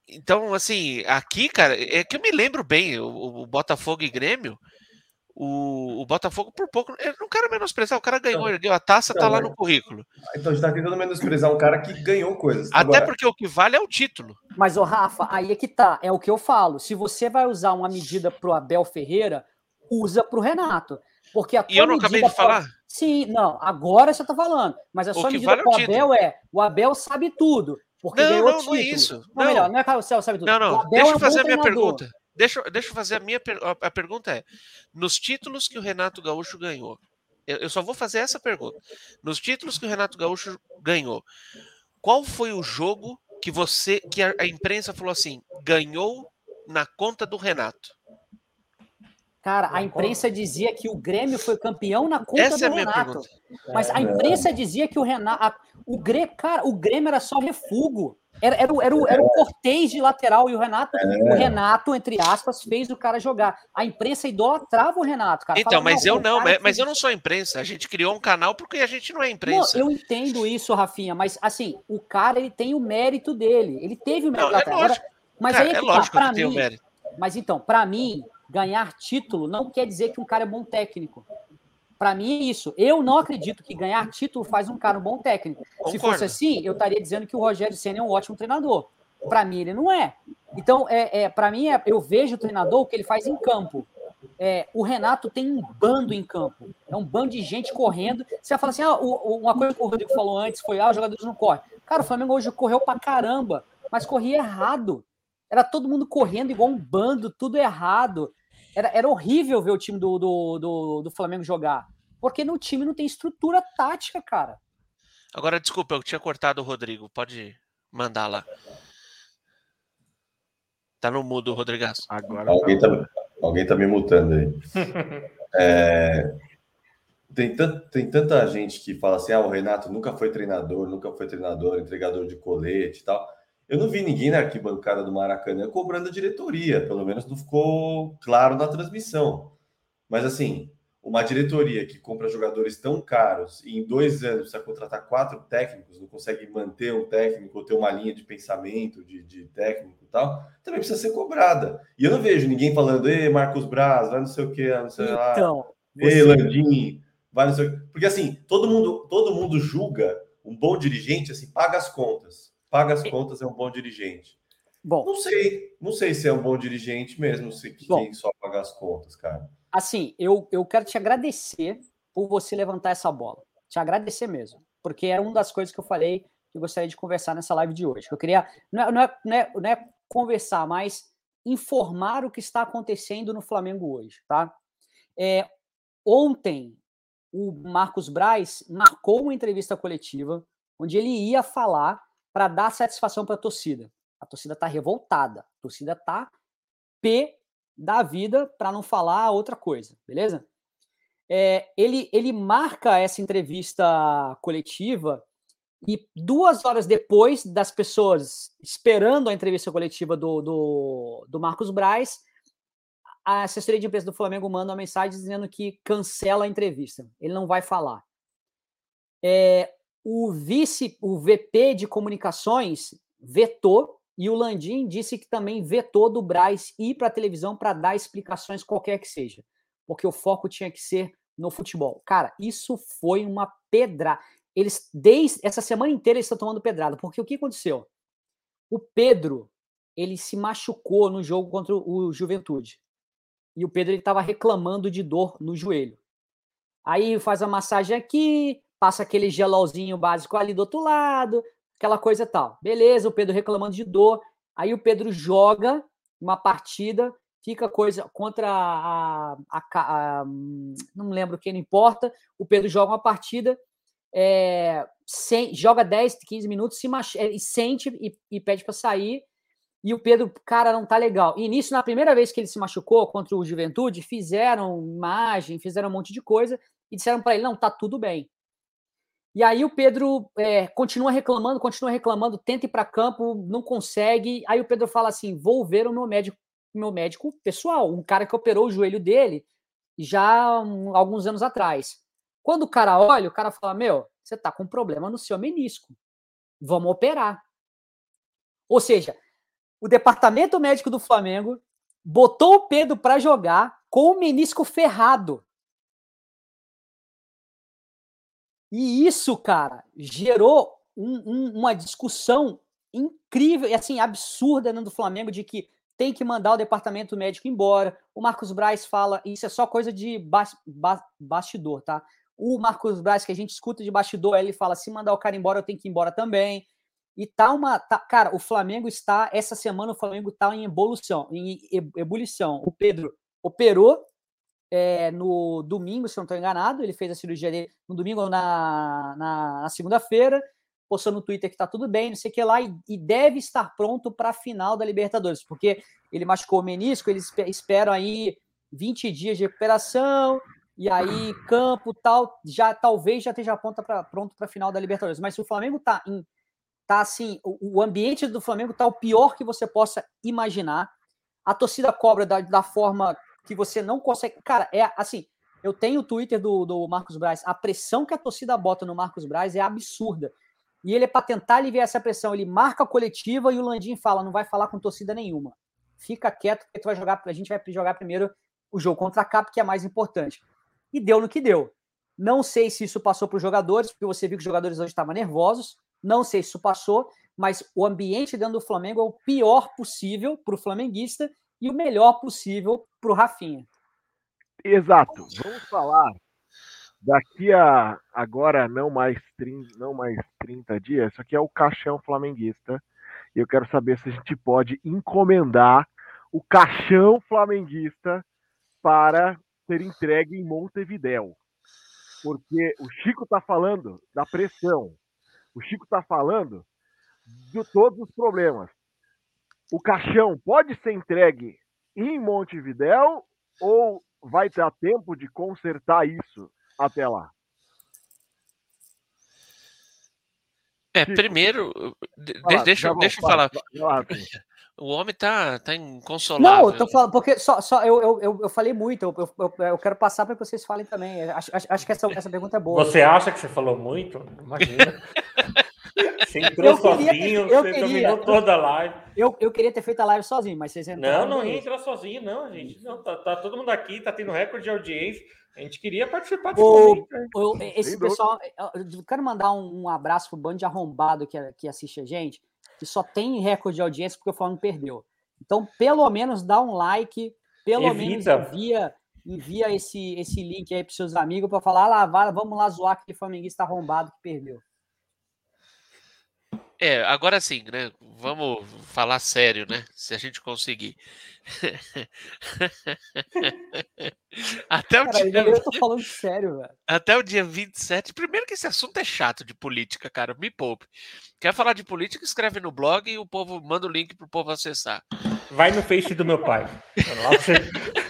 Então, assim, aqui, cara, é que eu me lembro bem, o, o Botafogo e Grêmio, o, o, Botafogo por pouco. Eu não quero menosprezar, o cara ganhou, ele deu a taça, tá lá no currículo. Então a gente tá tentando menosprezar um cara que ganhou coisas. Até Agora... porque o que vale é o título. Mas, o Rafa, aí é que tá, é o que eu falo. Se você vai usar uma medida pro Abel Ferreira, usa pro Renato. Porque a e eu não acabei de falar? Sim, não, agora você tá falando. Mas a sua medida vale é pro Abel é: o Abel sabe tudo. Porque não, ganhou não, título. não é isso. Não, não, melhor, não é que o Céu sabe tudo. Não, não, deixa eu é fazer a minha pergunta. Deixa, deixa eu fazer a minha a pergunta é: nos títulos que o Renato Gaúcho ganhou, eu, eu só vou fazer essa pergunta. Nos títulos que o Renato Gaúcho ganhou, qual foi o jogo que você que a, a imprensa falou assim, ganhou na conta do Renato? Cara, a imprensa dizia que o Grêmio foi campeão na conta Essa do é Renato. Mas a imprensa dizia que o Renato. A, o Grêmio, cara, o Grêmio era só refugo. Era, era, o- era, o- era o cortês de lateral e o Renato, o Renato, entre aspas, fez o cara jogar. A imprensa idolatrava o Renato, cara. Então, Falava, mas eu o não, mas, mas eu não sou imprensa. A gente criou um canal porque a gente não é Não, imprensa. eu entendo isso, Rafinha, mas assim, o cara ele tem o mérito dele. Ele teve o mérito Não, é lógico. mas Cara, aí é é que tá, lógico pra que tem o mim, mérito. Mas então, pra mim, ganhar título não quer dizer que um cara é bom técnico. Pra mim é isso. Eu não acredito que ganhar título faz um cara um bom técnico. Se Concordo. fosse assim, eu estaria dizendo que o Rogério Senna é um ótimo treinador. Pra mim ele não é. Então, é, é para mim é, eu vejo o treinador o que ele faz em campo. É, o Renato tem um bando em campo. É um bando de gente correndo. Você vai falar assim: ah, o- o- uma coisa que o Rodrigo falou antes foi: ah, os jogadores não correm. Cara, o Flamengo hoje correu pra caramba, mas corria errado. Era todo mundo correndo igual um bando, tudo errado. Era, era horrível ver o time do, do, do, do Flamengo jogar. Porque no time não tem estrutura tática, cara. Agora, desculpa, eu tinha cortado o Rodrigo. Pode mandar lá. Tá no mudo, Rodrigaço. Agora Alguém tá- tá, alguém tá me mutando aí. [laughs] É, tem, tan- tem tanta gente que fala assim: ah, o Renato nunca foi treinador, nunca foi treinador, entregador de colete e tal. Eu não vi ninguém na arquibancada do Maracanã cobrando a diretoria, pelo menos não ficou claro na transmissão. Mas assim, uma diretoria que compra jogadores tão caros e em dois anos precisa contratar quatro técnicos, não consegue manter um técnico ou ter uma linha de pensamento de, de técnico e tal, também precisa ser cobrada. E eu não vejo ninguém falando, ei, Marcos Braz, vai não sei o que, não sei lá. Então, Ei, Landim, vai não sei o quê. Porque assim, todo mundo, todo mundo julga um bom dirigente, assim, paga as contas. Paga as contas é um bom dirigente. bom, Não sei, não sei se é um bom dirigente mesmo, se Bom. quem só paga as contas, cara. assim, eu, eu quero te agradecer por você levantar essa bola. Te agradecer mesmo. Porque era uma das coisas que eu falei que eu gostaria de conversar nessa live de hoje. Eu queria, não é, não é, não é, não é conversar, mas informar o que está acontecendo no Flamengo hoje, tá? É, ontem, o Marcos Braz marcou uma entrevista coletiva onde ele ia falar para dar satisfação para a torcida. A torcida está revoltada, a torcida está P da vida, para não falar outra coisa, beleza? É, ele, ele marca essa entrevista coletiva e duas horas depois das pessoas esperando a entrevista coletiva do, do, do Marcos Braz, a assessoria de imprensa do Flamengo manda uma mensagem dizendo que cancela a entrevista. Ele não vai falar. É, o vice, o VP de comunicações vetou e o Landim disse que também vetou do Braz ir para a televisão para dar explicações qualquer que seja, porque o foco tinha que ser no futebol. Cara, isso foi uma pedra. Eles desde essa semana inteira eles estão tomando pedrada, porque o que aconteceu? O Pedro, ele se machucou no jogo contra o Juventude. E o Pedro ele estava reclamando de dor no joelho. Aí faz a massagem aqui, passa aquele gelolzinho básico ali do outro lado, aquela coisa tal. Beleza, o Pedro reclamando de dor. Aí o Pedro joga uma partida, fica coisa contra a, a, a, não lembro quem, não importa. O Pedro joga uma partida, é, sem, joga 10, 15 minutos, se mach, e sente e, e pede para sair. E o Pedro, cara, não tá legal. E nisso, na primeira vez que ele se machucou contra o Juventude, fizeram imagem, fizeram um monte de coisa e disseram para ele: não, tá tudo bem. E aí o Pedro é, continua reclamando, continua reclamando, tenta ir para campo, não consegue. Aí o Pedro fala assim: vou ver o meu médico, meu médico pessoal, um cara que operou o joelho dele já um, alguns anos atrás. Quando o cara olha, o cara fala: meu, você tá com problema no seu menisco, vamos operar. Ou seja, o departamento médico do Flamengo botou o Pedro para jogar com o menisco ferrado. E isso, cara, gerou um, um, uma discussão incrível e assim absurda dentro do Flamengo de que tem que mandar o departamento médico embora. O Marcos Braz fala, isso é só coisa de ba ba bastidor, tá? O Marcos Braz que a gente escuta de bastidor, ele fala: se mandar o cara embora, eu tenho que ir embora também. E tá uma. Tá, cara, o Flamengo está. Essa semana o Flamengo está em evolução, em ebulição. O Pedro operou é, no domingo, se não estou enganado. Ele fez a cirurgia dele no domingo ou na, na, na segunda-feira. Postou no Twitter que tá tudo bem, não sei o que lá, e, e deve estar pronto para a final da Libertadores, porque ele machucou o menisco, eles esperam aí 20 dias de recuperação, e aí campo tal, já talvez já esteja pronto para a final da Libertadores. Mas se o Flamengo está em tá assim, o, o ambiente do Flamengo tá o pior que você possa imaginar. A torcida cobra da, da forma que você não consegue. Cara, é assim. Eu tenho o Twitter do, do Marcos Braz. A pressão que a torcida bota no Marcos Braz é absurda. E ele é para tentar aliviar essa pressão. Ele marca a coletiva e o Landim fala: não vai falar com torcida nenhuma. Fica quieto, porque tu vai jogar, a gente vai jogar primeiro o jogo contra a Cap, que é mais importante. E deu no que deu. Não sei se isso passou para os jogadores, porque você viu que os jogadores hoje estavam nervosos. Não sei se isso passou, mas o ambiente dentro do Flamengo é o pior possível para o flamenguista e o melhor possível para o Rafinha. Exato. Vamos falar daqui a agora não mais 30, não mais 30 dias. Isso aqui é o caixão flamenguista. E eu quero saber se a gente pode encomendar o caixão flamenguista para ser entregue em Montevidéu. Porque o Chico está falando da pressão. O Chico está falando de todos os problemas. O caixão pode ser entregue em Montevidéu ou vai ter tempo de consertar isso até lá? É, primeiro, de, deixa, deixa eu falar. [laughs] O homem tá, tá inconsolável. Não, eu tô falando, porque só, só eu, eu, eu falei muito, eu, eu, eu quero passar para que vocês falem também. Acho, acho, acho que essa, essa pergunta é boa. Você acha que você falou muito? Imagina. [laughs] Você entrou eu sozinho, queria, eu você queria, dominou toda a live. Eu, eu queria ter feito a live sozinho, mas vocês entraram. Não, não ia entrar sozinho, não, gente. Não, tá, tá todo mundo aqui, tá tendo recorde de audiência. A gente queria participar desse o, o, Esse pessoal, eu quero mandar um, um abraço pro bando de arrombado que, que assiste a gente, que só tem recorde de audiência porque o Flamengo perdeu. Então, pelo menos dá um like, pelo Evita. menos envia, envia esse, esse link aí pros seus amigos para falar, ah, lá, vamos lá zoar aquele flamenguista arrombado que perdeu. É, agora sim, né? Vamos falar sério, né? Se a gente conseguir. [laughs] Até o cara, dia. Eu tô falando sério, velho. Até o dia 27. Primeiro que esse assunto é chato de política, cara. Me poupe. Quer falar de política? Escreve no blog e o povo manda o link pro povo acessar. Vai no Face do meu pai. Lá você, [laughs]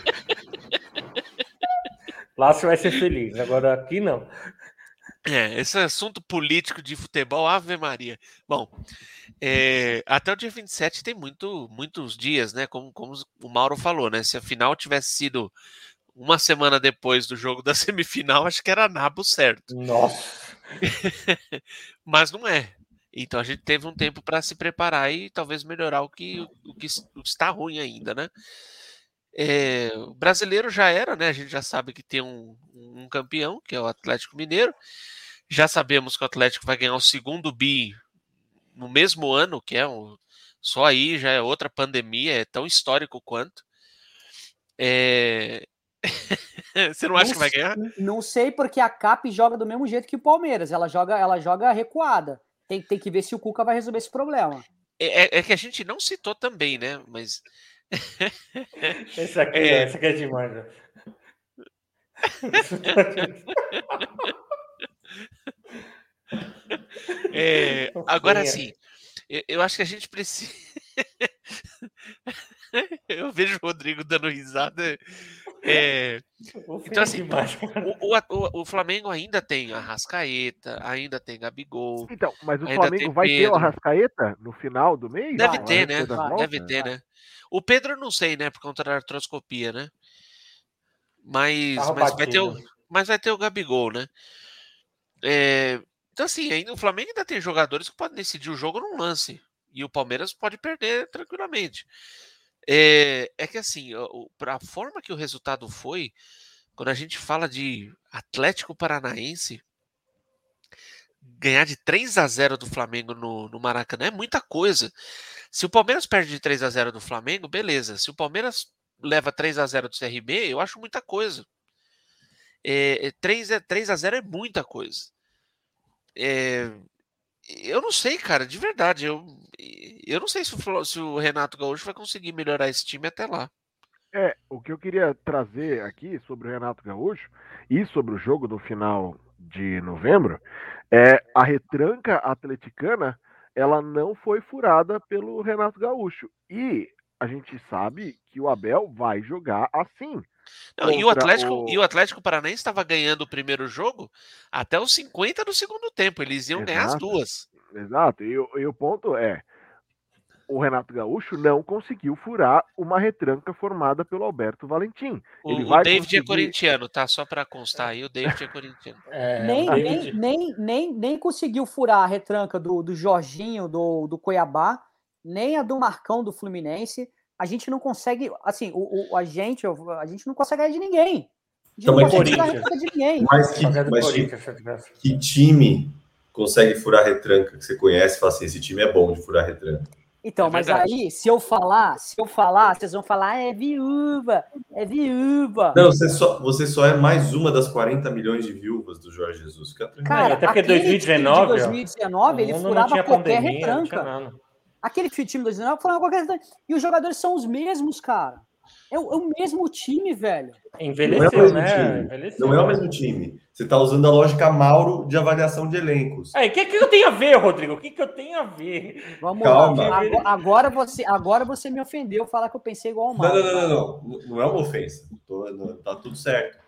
Lá você vai ser feliz. Agora aqui não. É, esse assunto político de futebol, Ave Maria. Bom, é, até o dia 27 tem muito, muitos dias, né? Como, como o Mauro falou, né? Se a final tivesse sido uma semana depois do jogo da [laughs] semifinal, acho que era nabo certo. Nossa! [laughs] Mas não é. Então a gente teve um tempo para se preparar e talvez melhorar o que, o que está ruim ainda, né? É, o brasileiro já era, né? A gente já sabe que tem um, um campeão, que é o Atlético Mineiro. Já sabemos que o Atlético vai ganhar o segundo bi no mesmo ano, que é um, só aí já é outra pandemia, é tão histórico quanto. É... [laughs] Você não, não acha que vai ganhar? Não sei, porque a CAP joga do mesmo jeito que o Palmeiras. Ela joga, ela joga recuada. Tem, tem que ver se o Cuca vai resolver esse problema. É, é, é que a gente não citou também, né? Mas [laughs] esse aqui é, esse aqui é demais. [laughs] Né? É, agora sim, eu, acho que a gente precisa. [laughs] eu vejo o Rodrigo dando risada. É, [laughs] então, assim, o, o, o, Flamengo ainda tem a Rascaeta, ainda tem Gabigol. Então, mas o Flamengo vai Pedro. ter o Arrascaeta no final do mês? Deve ter, né? Deve ter, né? O Pedro não sei, né? Por conta da artroscopia, né? Mas, mas, vai, ter o, mas vai ter o Gabigol, né? É, então, assim, ainda, o Flamengo ainda tem jogadores que podem decidir o jogo num lance. E o Palmeiras pode perder tranquilamente. É, é que, assim, a forma que o resultado foi, quando a gente fala de Atlético Paranaense, ganhar de 3 a 0 do Flamengo no, no Maracanã é muita coisa. Se o Palmeiras perde de 3 a 0 do Flamengo, beleza. Se o Palmeiras leva 3 a 0 do CRB, eu acho muita coisa. É, 3, é, 3 a 0 é muita coisa. É, eu não sei, cara, de verdade. Eu, eu não sei se o, se o Renato Gaúcho vai conseguir melhorar esse time até lá. É, o que eu queria trazer aqui sobre o Renato Gaúcho e sobre o jogo do final de novembro é a retranca atleticana ela não foi furada pelo Renato Gaúcho. E a gente sabe que o Abel vai jogar assim. Não, e, o Atlético, o... e o Atlético Paranaense estava ganhando o primeiro jogo até os 50 do segundo tempo. Eles iam Exato. ganhar as duas. Exato. E, o- e o ponto é: o Renato Gaúcho não conseguiu furar uma retranca formada pelo Alberto Valentim. O, Ele o vai David é conseguir- corintiano, tá? Só pra constar aí, o David é corintiano. [laughs] É, nem, nem, nem, nem, nem conseguiu furar a retranca do, do Jorginho, do, do Cuiabá, nem a do Marcão do Fluminense. A gente não consegue, assim, o, o- a, gente, a gente não consegue ganhar de ninguém. A Corinthians. de ninguém. Mas que, mas que, que time consegue furar retranca que você conhece e fala assim: esse time é bom de furar retranca? Então, É mas verdade. aí, se eu falar, se eu falar, vocês vão falar, "Ah, é viúva, é viúva. Não, você só, você só é mais uma das 40 milhões de viúvas do Jorge Jesus. Tranquilo. Cara, até porque aquele 2019, ó, time de 2019, ele furava qualquer pandemia, não tinha retranca. Aquele time de 2019 furava qualquer retranca. E os jogadores são os mesmos, cara. É o, é o mesmo time, velho. Envelheceu, Não é o mesmo né? time. Envelheceu. Não é o mesmo time. Você está usando a lógica Mauro de avaliação de elencos. Aí, o que, que eu tenho a ver, Rodrigo? O que, que eu tenho a ver? Vamos Calma. lá. Agora, agora você, agora você me ofendeu falar que eu pensei igual ao Não, Mauro. não, não, não, não. Não é uma ofensa. Tô- não, tá tudo certo.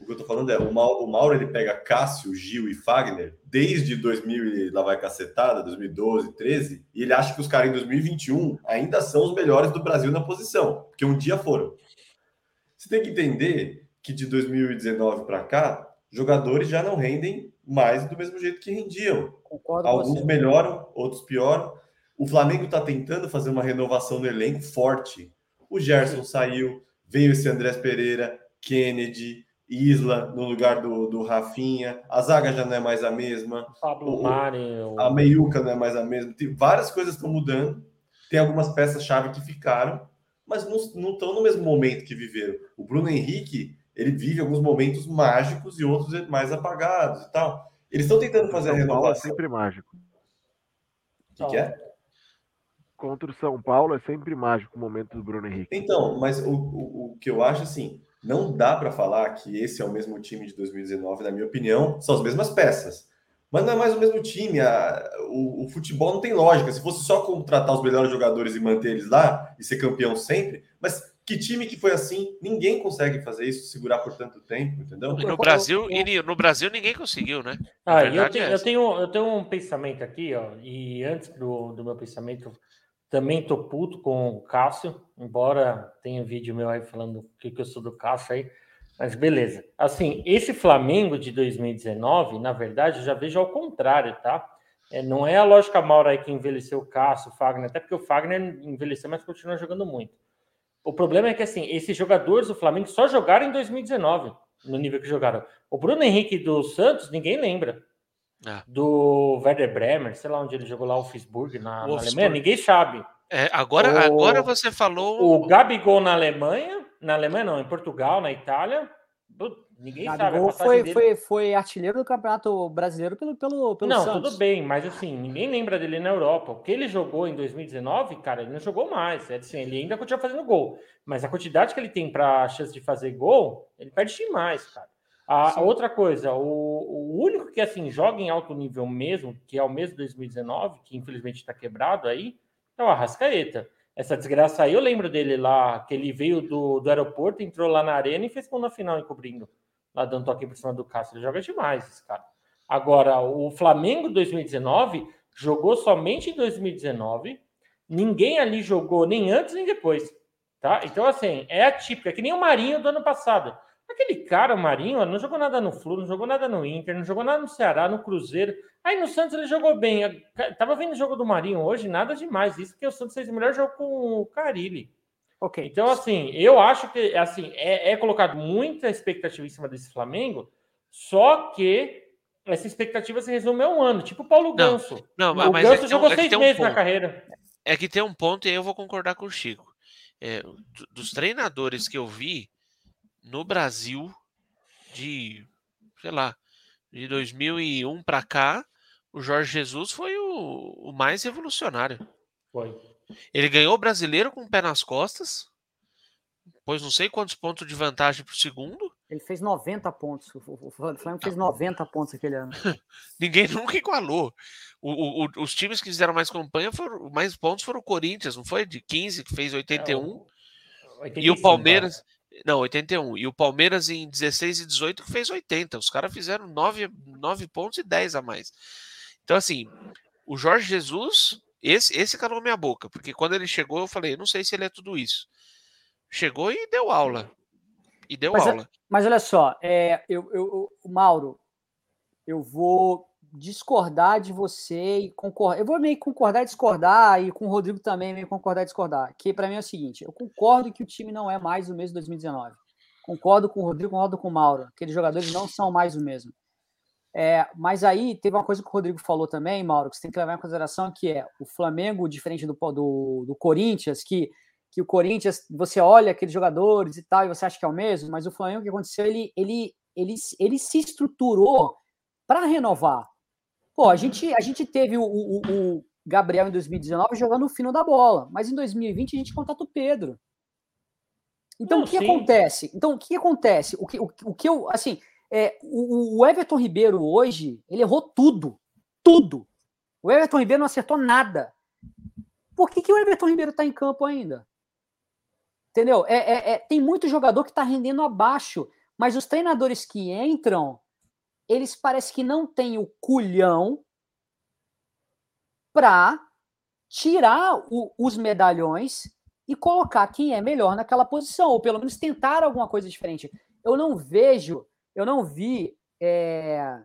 O que eu tô falando é, o Mauro, o Mauro ele pega Cássio, Gil e Fagner desde 2000 e lá vai cacetada, 2012, 13, e ele acha que os caras em 2021 ainda são os melhores do Brasil na posição, porque um dia foram. Você tem que entender que de 2019 para cá, jogadores já não rendem mais do mesmo jeito que rendiam. Concordo Alguns melhoram, outros pioram. O Flamengo está tentando fazer uma renovação no elenco forte. O Gerson saiu, veio esse Andrés Pereira, Kennedy, Isla no lugar do, do Rafinha. A zaga já não é mais a mesma. Pablo O- Mari. o- A meiuca não é mais a mesma. Tem, várias coisas estão mudando. Tem algumas peças-chave que ficaram, mas não estão no mesmo momento que viveram. O Bruno Henrique, ele vive alguns momentos mágicos e outros mais apagados e tal. Eles estão tentando fazer a São Paulo é renovação. sempre mágico. O que, que é? Contra o São Paulo é sempre mágico o momento do Bruno Henrique. Então, mas o, o, o que eu acho assim, não dá para falar que esse é o mesmo time de 2019, na minha opinião, são as mesmas peças. Mas não é mais o mesmo time. a- o, o futebol não tem lógica. Se fosse só contratar os melhores jogadores e manter eles lá e ser campeão sempre, mas que time que foi assim? Ninguém consegue fazer isso, segurar por tanto tempo, entendeu? E no Brasil, e no Brasil ninguém conseguiu, né? Ah, eu, é eu, tenho, eu tenho um pensamento aqui, ó, e antes do, do meu pensamento, também tô puto com o Cássio, embora tenha vídeo meu aí falando o que, que eu sou do Cássio aí, mas beleza. Assim, esse Flamengo de 2019, na verdade, eu já vejo ao contrário, tá? É, não é a lógica Maura aí que envelheceu o Cássio, o Fagner, até porque o Fagner envelheceu, mas continua jogando muito. O problema é que, assim, esses jogadores do Flamengo só jogaram em 2019, no nível que jogaram. O Bruno Henrique do Santos, ninguém lembra. É. Do Werder Bremer, sei lá onde ele jogou lá, o Fisburg, na, na. Alemanha, ninguém sabe. É, agora, O- agora você falou. O Gabigol na Alemanha, na Alemanha não, em Portugal, na Itália, ninguém sabe. Gabigol passagem foi, dele- foi, foi artilheiro do Campeonato Brasileiro pelo, pelo, pelo Não, Santos. tudo bem, mas assim, ninguém lembra dele na Europa. O que ele jogou em 2019, cara, ele não jogou mais. É assim, ele ainda continua fazendo gol. Mas a quantidade que ele tem para chance de fazer gol, ele perde demais, cara. A, a outra coisa, o, o único que assim joga em alto nível mesmo, que é o mesmo 2019, que infelizmente está quebrado aí, é o Arrascaeta. Essa desgraça aí, eu lembro dele lá, que ele veio do, do aeroporto, entrou lá na arena e fez gol na final encobrindo. Lá dando toque por cima do Cássio. Ele joga demais, esse cara. Agora, o Flamengo 2019 jogou somente em 2019. Ninguém ali jogou nem antes nem depois. Tá? Então, assim, é atípico. É que nem o Marinho do ano passado. Aquele cara, o Marinho, não jogou nada no Flu, não jogou nada no Inter, não jogou nada no Ceará, no Cruzeiro. Aí no Santos ele jogou bem. Eu Tava vendo o jogo do Marinho hoje, nada demais. Isso porque o Santos fez o melhor jogo com o Carilli. Ok. Então, assim, eu acho que assim é, é colocado muita expectativa em cima desse Flamengo, só que essa expectativa se resume a um ano, tipo o Paulo Não, Ganso. Não, o mas é Ganso que, tem um, jogou é que seis tem um meses na ponto. carreira. É que tem um ponto e aí eu vou concordar com o Chico. É, do- dos treinadores que eu vi no Brasil de, sei lá, de 2001 para cá, o Jorge Jesus foi o, o mais revolucionário. Foi. Ele ganhou o brasileiro com o pé nas costas, pôs não sei quantos pontos de vantagem para o segundo. Ele fez 90 pontos. O Flamengo fez 90 pontos aquele ano. [laughs] Ninguém nunca igualou. O- o- os times que fizeram mais campanha foram mais pontos foram o Corinthians, não foi? De 15 que fez 81. E o 85, Palmeiras. Não, 81. E o Palmeiras em 16 e 18 que fez 80. Os caras fizeram 9, 9 pontos e 10 a mais. Então, assim, O Jorge Jesus, esse, esse calou minha boca, porque quando ele chegou, eu falei, não sei se ele é tudo isso. Chegou e deu aula. E deu Mas, aula. Mas olha só, é, eu, eu, eu- Mauro, eu vou discordar de você e concordar. Eu vou meio concordar e discordar, e com o Rodrigo também meio concordar e discordar. Que para mim é o seguinte: eu concordo que o time não é mais o mesmo de 2019. Concordo com o Rodrigo, concordo com o Mauro. Aqueles jogadores não são mais o mesmo. É, mas aí teve uma coisa que o Rodrigo falou também, Mauro, que você tem que levar em consideração, que é o Flamengo, diferente do, do, do Corinthians, que, que o Corinthians, você olha aqueles jogadores e tal, e você acha que é o mesmo, mas o Flamengo, o que aconteceu, ele, ele, ele, ele se estruturou para renovar. Pô, a gente, a gente teve o, o, o Gabriel em 2019 jogando o fino da bola, mas em 2020 a gente contata o Pedro. Então, Não, o que sim. acontece? Então, o que acontece? O que, o, o que eu, assim, é, o, o Everton Ribeiro hoje, ele errou tudo. Tudo. O Everton Ribeiro não acertou nada. Por que, que o Everton Ribeiro está em campo ainda? Entendeu? É, é- é- tem muito jogador que está rendendo abaixo, mas os treinadores que entram, eles parecem que não têm o culhão para tirar o- os medalhões e colocar quem é melhor naquela posição, ou pelo menos tentar alguma coisa diferente. Eu não vejo, eu não vi, é,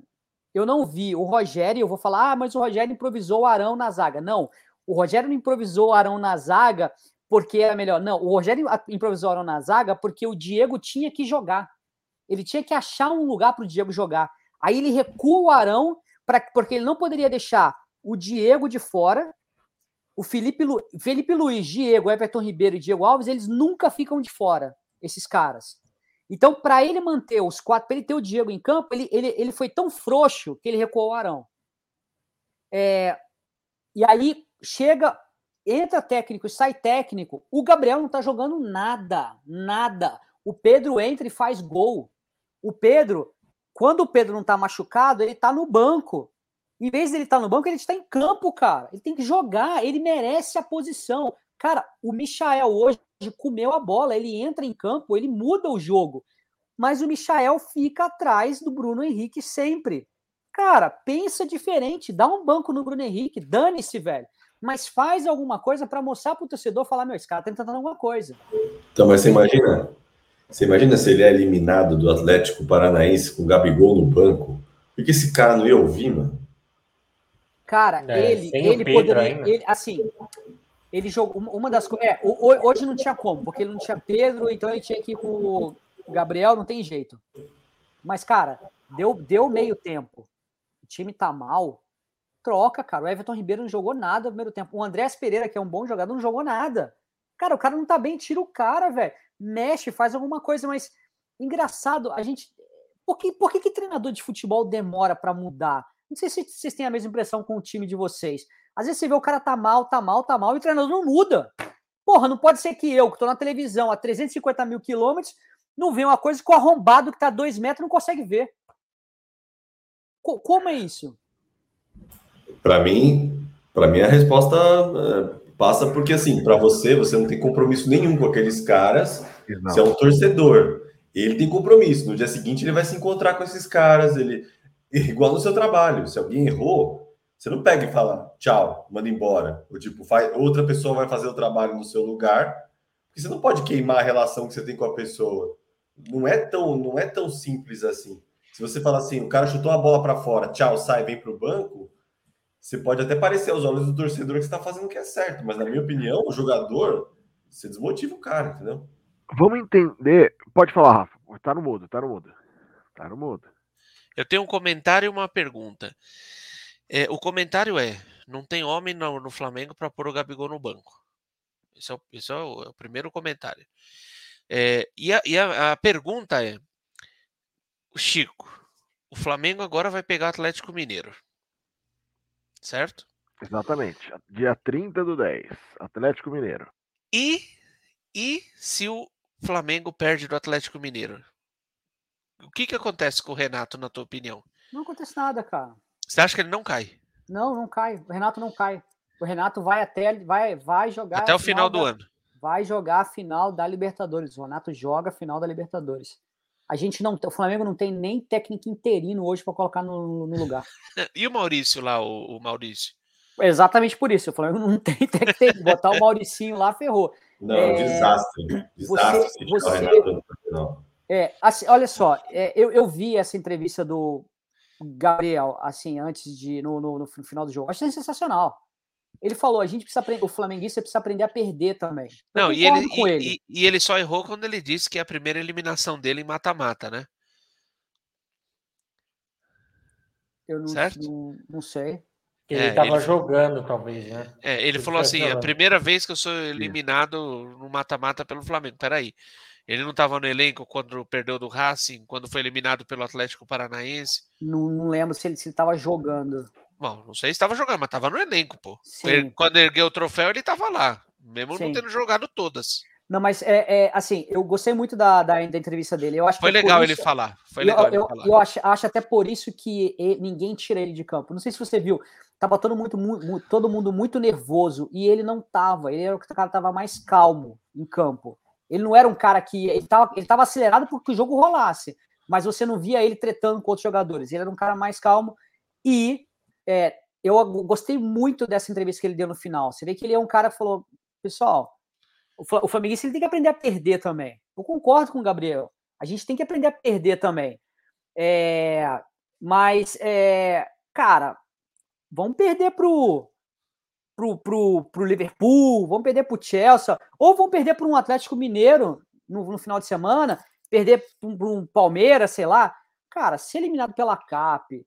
eu não vi o Rogério, eu vou falar, ah, mas o Rogério improvisou o Arão na zaga. Não, o Rogério não improvisou o Arão na zaga porque era melhor. Não, o Rogério improvisou o Arão na zaga porque o Diego tinha que jogar. Ele tinha que achar um lugar para o Diego jogar. Aí ele recua o Arão pra, porque ele não poderia deixar o Diego de fora. O Felipe, Lu, Felipe Luiz, Diego, Everton Ribeiro e Diego Alves, eles nunca ficam de fora, esses caras. Então, para ele manter os quatro, para ele ter o Diego em campo, ele, ele, ele foi tão frouxo que ele recuou o Arão. É, e aí chega, entra técnico, sai técnico. O Gabriel não tá jogando nada, nada. O Pedro entra e faz gol. O Pedro, quando o Pedro não tá machucado, ele tá no banco. Em vez dele estar no banco, ele está em campo, cara. Ele tem que jogar, ele merece a posição. Cara, o Michael hoje comeu a bola, ele entra em campo, ele muda o jogo. Mas o Michael fica atrás do Bruno Henrique sempre. Cara, pensa diferente, dá um banco no Bruno Henrique, dane-se, velho. Mas faz alguma coisa para mostrar pro torcedor falar, meu, esse cara tá tentando alguma coisa. Então, mas você imagina, você imagina se ele é eliminado do Atlético Paranaense com o Gabigol no banco? Por que esse cara não ia ouvir, mano? Cara, É, ele, ele poderia. ainda. ele- assim, ele jogou. uma- das coisas. É, ho- ho- hoje não tinha como, porque ele não tinha Pedro, então ele tinha que ir com o Gabriel, não tem jeito. Mas, cara, deu, deu meio tempo. O time tá mal. Troca, cara. O Everton Ribeiro não jogou nada no primeiro tempo. O Andrés Pereira, que é um bom jogador, não jogou nada. Cara, o cara não tá bem, tira o cara, velho. Mexe, faz alguma coisa, mas engraçado, a gente. Por que, por que, que treinador de futebol demora pra mudar? Não sei se vocês têm a mesma impressão com o time de vocês. Às vezes você vê o cara tá mal, tá mal, tá mal, e o treinador não muda. Porra, não pode ser que eu, que tô na televisão a 350 mil quilômetros, não vê uma coisa que o arrombado que tá a dois metros não consegue ver. Co- como é isso? Para mim, para mim a resposta é, passa porque assim, para você, você não tem compromisso nenhum com aqueles caras. Você é um torcedor. Ele tem compromisso. No dia seguinte ele vai se encontrar com esses caras. Ele igual no seu trabalho. Se alguém errou, você não pega e fala tchau, manda embora. Ou tipo, faz, outra pessoa vai fazer o trabalho no seu lugar. Porque você não pode queimar a relação que você tem com a pessoa. Não é tão, não é tão simples assim. Se você fala assim, o cara chutou a bola para fora, tchau, sai, vem pro banco, você pode até parecer aos olhos do torcedor que está fazendo o que é certo, mas na minha opinião, o jogador, você desmotiva o cara, entendeu? Vamos entender. Pode falar, Rafa. Tá no mudo, tá no mudo. Tá no mudo. Eu tenho um comentário e uma pergunta. É, o comentário é: não tem homem no, no Flamengo para pôr o Gabigol no banco. Esse é o, esse é o- é o primeiro comentário. É, e a, e a- a pergunta é: Chico, o Flamengo agora vai pegar o Atlético Mineiro. Certo? Exatamente. Dia 30 do 10. Atlético Mineiro. E, e se o Flamengo perde do Atlético Mineiro? O que, que acontece com o Renato, na tua opinião? Não acontece nada, cara. Você acha que ele não cai? Não, não cai. O Renato não cai. O Renato vai até vai, vai jogar Até o final do da- ano. Vai jogar a final da Libertadores. O Renato joga a final da Libertadores. A gente não, o Flamengo não tem nem técnico interino hoje para colocar no, no lugar. [laughs] E o Maurício lá, o, o Maurício? Exatamente por isso. Eu falei, não tem, tem que ter, botar o Mauricinho lá, ferrou. Não, é É, desastre. Desastre você- você-. É, assim, olha só, é, eu, eu vi essa entrevista do Gabriel, assim, antes de, no, no, no final do jogo. Achei sensacional. Ele falou, a gente precisa aprender, o flamenguista precisa aprender a perder também. Eu Não, e ele, com e, ele. e- e ele só errou quando ele disse que é a primeira eliminação dele em mata-mata, né? Eu não, certo? não, não sei. Que ele É, estava ele- jogando, talvez, né? É, ele Ele falou assim: é a falando. primeira vez que eu sou eliminado no mata-mata pelo Flamengo. Peraí. Ele não estava no elenco quando perdeu do Racing, quando foi eliminado pelo Atlético Paranaense. Não, não lembro se ele estava jogando. Bom, não sei se estava jogando, mas estava no elenco, pô. Sim. Quando ergueu o troféu, ele estava lá, mesmo Sim. não tendo jogado todas. Não, mas é, é, assim, eu gostei muito da, da, da entrevista dele. Eu acho Foi é legal ele isso- falar. Foi eu, legal ele eu, falar. eu acho, acho até por isso que e- ninguém tira ele de campo. Não sei se você viu, tava todo, muito, mu- mu- todo mundo muito nervoso e ele não tava. Ele era o cara que tava mais calmo em campo. Ele não era um cara que. Ele tava, ele tava acelerado porque o jogo rolasse, mas você não via ele tretando com outros jogadores. Ele era um cara mais calmo e é, eu gostei muito dessa entrevista que ele deu no final. Você vê que ele é um cara que falou: pessoal, o, o Flamenguista ele tem que aprender a perder também. Eu concordo com o Gabriel. A gente tem que aprender a perder também. É, mas, é, cara, vamos perder pro, pro, pro, pro Liverpool, vamos perder pro Chelsea, ou vamos perder para um Atlético Mineiro no, no final de semana, perder para um Palmeiras, sei lá. Cara, ser eliminado pela CAP,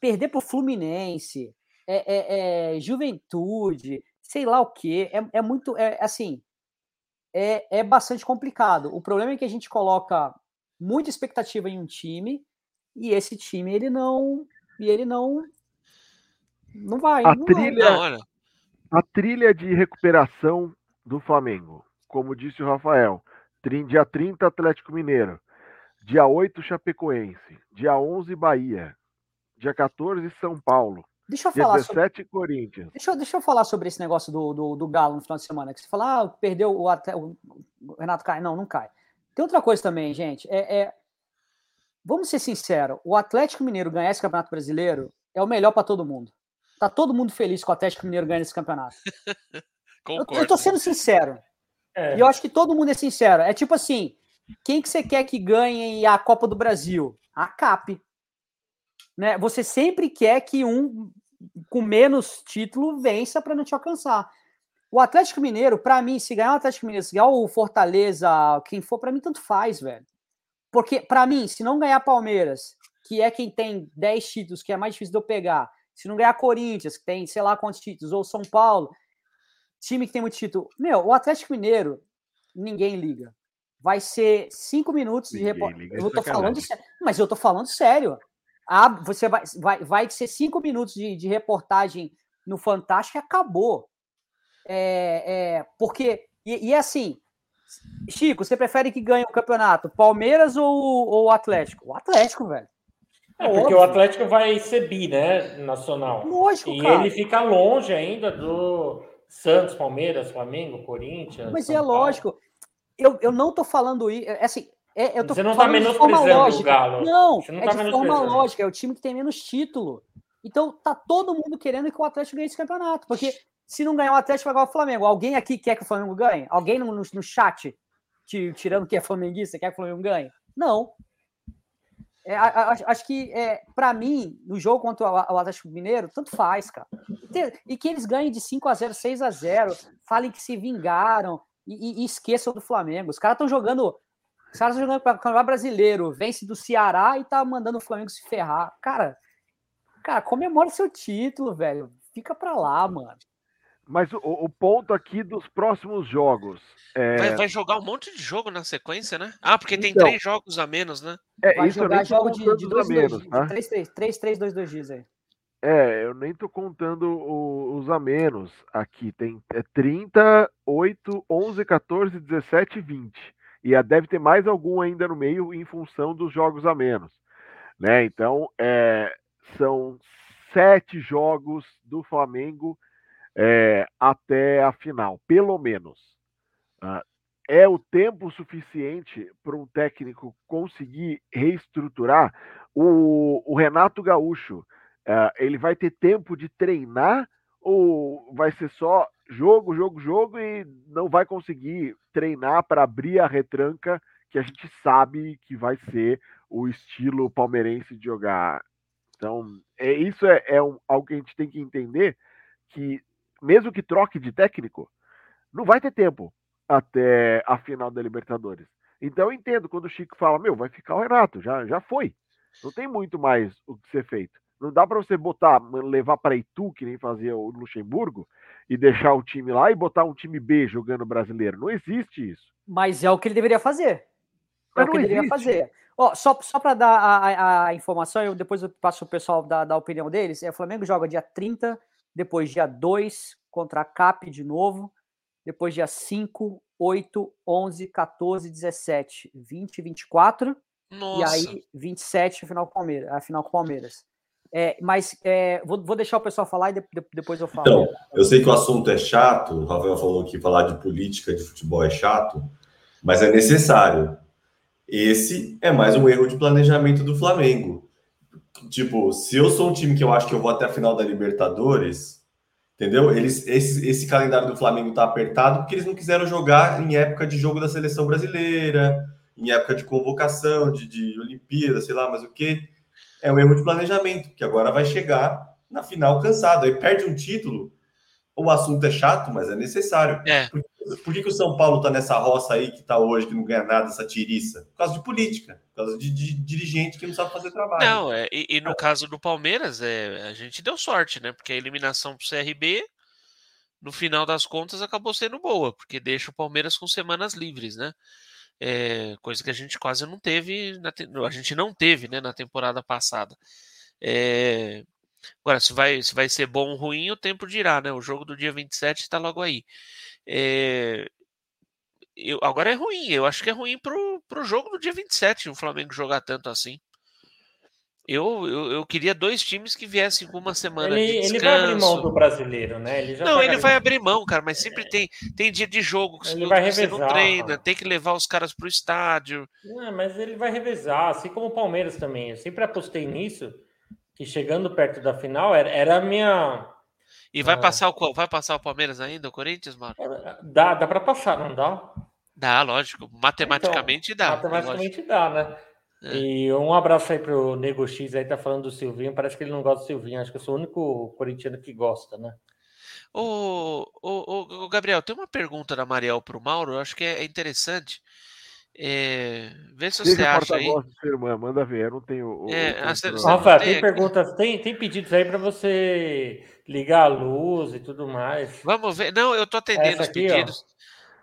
perder pro Fluminense, é, é- é Juventude, sei lá o quê, é, é muito, é, assim, é, é bastante complicado. O problema é que a gente coloca muita expectativa em um time e esse time ele não e ele não não vai. A não vai. trilha- olha, A trilha de recuperação do Flamengo, como disse o Rafael, dia 30 Atlético Mineiro, dia 8 Chapecoense, dia 11 Bahia, dia 14 São Paulo, Deixa eu falar sobre 17 Corinthians. Deixa eu, deixa eu falar sobre esse negócio do, do, do Galo no final de semana. Que você fala, ah, perdeu o, até, o Renato cai. Não, não cai. Tem outra coisa também, gente. É, é- vamos ser sinceros: o Atlético Mineiro ganhar esse campeonato brasileiro é o melhor para todo mundo. Tá todo mundo feliz com o Atlético Mineiro ganhando esse campeonato. [laughs] Eu, concordo. eu tô sendo sincero. É, E eu acho que todo mundo é sincero. É tipo assim: quem que você quer que ganhe a Copa do Brasil? A CAP. Né? Você sempre quer que um com menos título vença para não te alcançar. O Atlético Mineiro, para mim, se ganhar o Atlético Mineiro, se ganhar o Fortaleza, quem for, para mim tanto faz, velho. Porque, para mim, se não ganhar Palmeiras, que é quem tem 10 títulos, que é mais difícil de eu pegar, se não ganhar Corinthians, que tem sei lá quantos títulos, ou São Paulo, time que tem muito título. Meu, o Atlético Mineiro, ninguém liga. Vai ser cinco minutos de Ninguém liga, é Eu tô sacanagem. falando sério. Mas eu tô falando sério. Ah, você vai, vai, vai ser cinco minutos de, de reportagem no Fantástico e acabou. É, é, porque. E, e assim, Chico, você prefere que ganhe o campeonato? Palmeiras ou ou o Atlético? O Atlético, velho. é porque óbvio. o Atlético vai ser bi, né? Nacional. Lógico, E cara. ele fica longe ainda do Santos, Palmeiras, Flamengo, Corinthians. Mas São é Paulo. lógico. Eu, eu não tô falando isso. É assim, é, eu tô Você não tá forma menosprezando o. Galo. Não, Você não é tá de forma lógica. É o time que tem menos título. Então tá todo mundo querendo que o Atlético ganhe esse campeonato. Porque se não ganhar o Atlético, vai ganhar o Flamengo. Alguém aqui quer que o Flamengo ganhe? Alguém no, no, no chat, ti- tirando que é flamenguista, quer que o Flamengo ganhe? Não. É, acho, acho que, é, para mim, no jogo contra o Atlético Mineiro, tanto faz, cara. E E que eles ganhem de 5 a 0 6 a 0 falem que se vingaram e, e- e esqueçam do Flamengo. Os caras estão jogando. Os caras estão jogando para o Campeonato Brasileiro, vence do Ceará e tá mandando o Flamengo se ferrar. Cara, cara, comemora seu título, velho. Fica pra lá, mano. Mas o, o ponto aqui dos próximos jogos. É, Vai, vai jogar um monte de jogo na sequência, né? Ah, porque tem Então. três jogos a menos, né? é, Vai isso jogar jogo de, de dois, a dois, menos, de tá? 3, 3, 3, 3, 2, 2 dias aí. É, eu nem tô contando o- os a menos aqui. Tem é 30, 8, 11, 14, 17 e 20. E ah, deve ter mais algum ainda no meio em função dos jogos a menos. Né? Então, é, são sete jogos do Flamengo é, até a final, pelo menos. Ah, é o tempo suficiente para um técnico conseguir reestruturar? O, o Renato Gaúcho, ele vai ter tempo de treinar Ou vai ser só jogo, jogo, jogo e não vai conseguir treinar para abrir a retranca que a gente sabe que vai ser o estilo palmeirense de jogar. Então, é, isso é, é um, algo que a gente tem que entender que, mesmo que troque de técnico, não vai ter tempo até a final da Libertadores. Então eu entendo quando o Chico fala, meu, vai ficar o Renato, já, já foi. Não tem muito mais o que ser feito. Não dá para você botar, levar para Itu, que nem fazia o Luxemburgo, e deixar o time lá e botar um time B jogando brasileiro. Não existe isso. Mas é o que ele deveria fazer. É o que ele deveria fazer. Ó, só só para dar a, a, a, informação, eu depois eu passo o pessoal da, da opinião deles. É, o Flamengo joga dia 30, depois dia 2 contra a CAP de novo, depois dia 5, 8, 11, 14, 17, 20, 24. Nossa. E aí, 27, a final com o Palmeiras. A final com o Palmeiras. É, mas é, vou, vou, deixar o pessoal falar e de, de, depois eu falo. Então, eu sei que o assunto é chato, o Rafael falou que falar de política de futebol é chato, mas é necessário. Esse é mais um erro de planejamento do Flamengo. Tipo, se eu sou um time que eu acho que eu vou até a final da Libertadores, entendeu? Eles, esse, esse calendário do Flamengo tá apertado porque eles não quiseram jogar em época de jogo da seleção brasileira, em época de convocação, de, de Olimpíada, sei lá, mas o que é um erro de planejamento, que agora vai chegar na final cansado. Aí perde um título, o assunto é chato, mas é necessário. É. Por, por, que, que o São Paulo está nessa roça aí que está hoje, que não ganha nada, essa tiriça? Por causa de política, por causa de, de dirigente que não sabe fazer trabalho. Não, é, e, e, no caso do Palmeiras, é, a gente deu sorte, né? Porque a eliminação para o CRB, no final das contas, acabou sendo boa, porque deixa o Palmeiras com semanas livres, né? É, coisa que a gente quase não teve, na, a gente não teve né, na temporada passada. É, agora, se vai, se vai ser bom ou ruim, o tempo dirá, né? O jogo do dia 27 está logo aí. É, eu, agora é ruim, eu acho que é ruim pro, pro jogo do dia 27 o Flamengo jogar tanto assim. Eu, eu, eu, queria dois times que viessem com uma semana ele, de descanso. Ele vai abrir mão do brasileiro, né? Ele não, ele vai abrir mão, cara, mas sempre tem, tem dia de jogo que ele vai você revezar, não treina, tem que levar os caras para o estádio. Não, mas ele vai revezar, assim como o Palmeiras também. Eu sempre apostei nisso, que chegando perto da final era, era a minha. E vai, ah, passar o, vai passar o Palmeiras ainda, o Corinthians, mano? Dá, dá para passar, não dá? Dá, lógico. Matematicamente então, dá. Matematicamente lógico. dá, né? É. E um abraço aí pro Nego X aí, tá falando do Silvinho. Parece que ele não gosta do Silvinho. Acho que eu sou o único corintiano que gosta, né? Ô, ô, ô, Gabriel, tem uma pergunta da Mariel pro Mauro, eu acho que é interessante. É, vê se você acha aí. Irmã, manda ver, eu não tenho. É, o, você, Rafa, tem, tem perguntas, tem, tem pedidos aí para você ligar a luz e tudo mais. Vamos ver. Não, eu tô atendendo Essa os aqui, pedidos.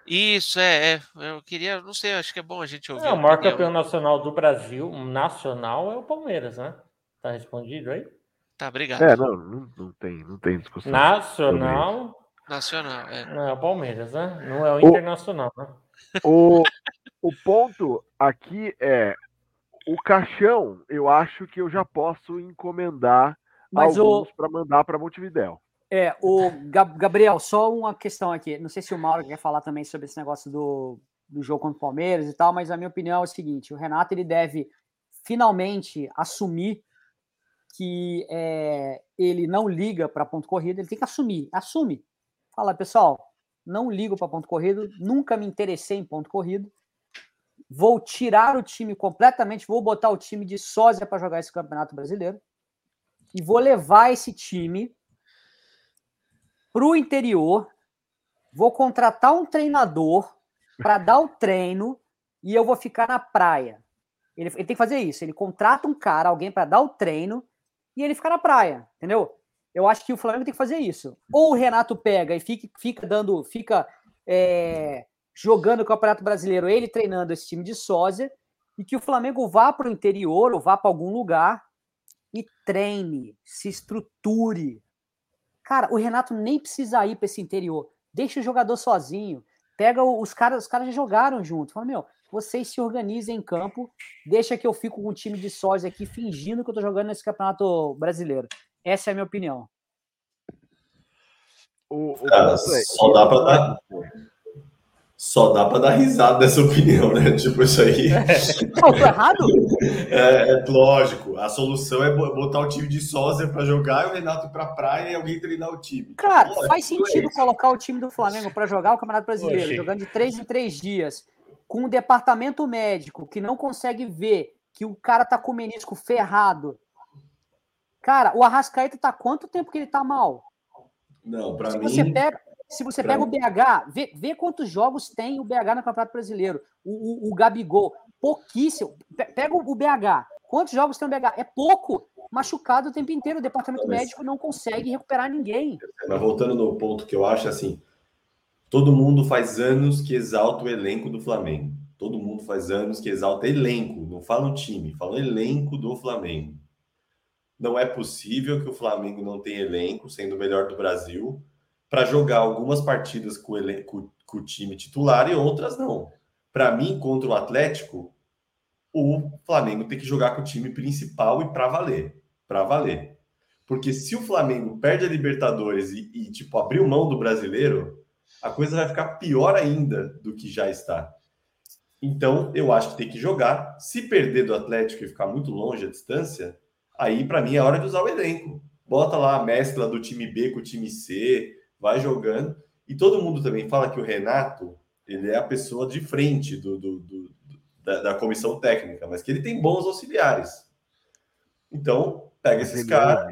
Isso, é, é, Eu queria, não sei, acho que é bom a gente ouvir. É, o maior campeão nacional do Brasil, nacional, é o Palmeiras, né? Tá respondido aí? Tá, obrigado. É, não, não, não tem, não tem discussão. Nacional. Nacional, é. Não é o Palmeiras, né? Não é o, o Internacional, né? O, o ponto aqui é o caixão, eu acho que eu já posso encomendar Mas alguns o... para mandar para Montevidéu. É, o Gabriel, só uma questão aqui. Não sei se o Mauro quer falar também sobre esse negócio do, do jogo contra o Palmeiras e tal, mas a minha opinião é o seguinte: o Renato ele deve finalmente assumir que é, ele não liga para ponto corrido, ele tem que assumir, assume. Fala, pessoal, não ligo para ponto corrido, nunca me interessei em ponto corrido. Vou tirar o time completamente, vou botar o time de sósia para jogar esse Campeonato Brasileiro e vou levar esse time para o interior, vou contratar um treinador para dar o treino e eu vou ficar na praia. Ele, ele, tem que fazer isso. Ele contrata um cara, alguém para dar o treino e ele fica na praia, entendeu? Eu acho que o Flamengo tem que fazer isso. Ou o Renato pega e fica, fica dando, fica é, jogando o Campeonato Brasileiro, ele treinando esse time de sósia, e que o Flamengo vá para o interior ou vá para algum lugar e treine, se estruture, Cara, o Renato nem precisa ir para esse interior. Deixa o jogador sozinho. Pega os caras, os caras já jogaram junto. Fala, meu, vocês se organizem em campo. Deixa que eu fico com um time de sósia aqui fingindo que eu tô jogando nesse campeonato brasileiro. Essa é a minha opinião. O, o Cara, só dá para dar Só dá para dar risada dessa opinião, né? [laughs] Tipo, isso aí. Não, tô errado? [laughs] É, é lógico. A solução é bo- botar o time de sósia para jogar e o Renato ir pra praia e alguém treinar o time. Cara, Lógico, faz é sentido isso. colocar o time do Flamengo para jogar o Campeonato Brasileiro, Oxi. jogando de três em três dias, com um departamento médico que não consegue ver que o cara tá com o menisco ferrado. Cara, o Arrascaeta tá quanto tempo que ele tá mal? Não, para Se mim. você pega, se você pega o BH, vê, vê quantos jogos tem o BH no Campeonato Brasileiro. O, o, o Gabigol, pouquíssimo. Pe- Pega o BH. Quantos jogos tem o BH? É pouco. Machucado o tempo inteiro. O departamento Mas- médico não consegue recuperar ninguém. Mas voltando no ponto que eu acho assim, todo mundo faz anos que exalta o elenco do Flamengo. Todo mundo faz anos que exalta elenco, não fala o time, fala o elenco do Flamengo. Não é possível que o Flamengo não tenha elenco, sendo o melhor do Brasil, para jogar algumas partidas com o, elen- com- com o time titular e outras não. Para mim, contra o Atlético, o Flamengo tem que jogar com o time principal e para valer. Para valer. Porque se o Flamengo perde a Libertadores e, e, tipo, abriu mão do brasileiro, a coisa vai ficar pior ainda do que já está. Então, eu acho que tem que jogar. Se perder do Atlético e ficar muito longe a distância, aí, para mim, é hora de usar o elenco. Bota lá a mescla do time B com o time C, vai jogando. E todo mundo também fala que o Renato, ele é a pessoa de frente do, do- do- da, da comissão técnica, mas que ele tem bons auxiliares. Então, pega esses caras.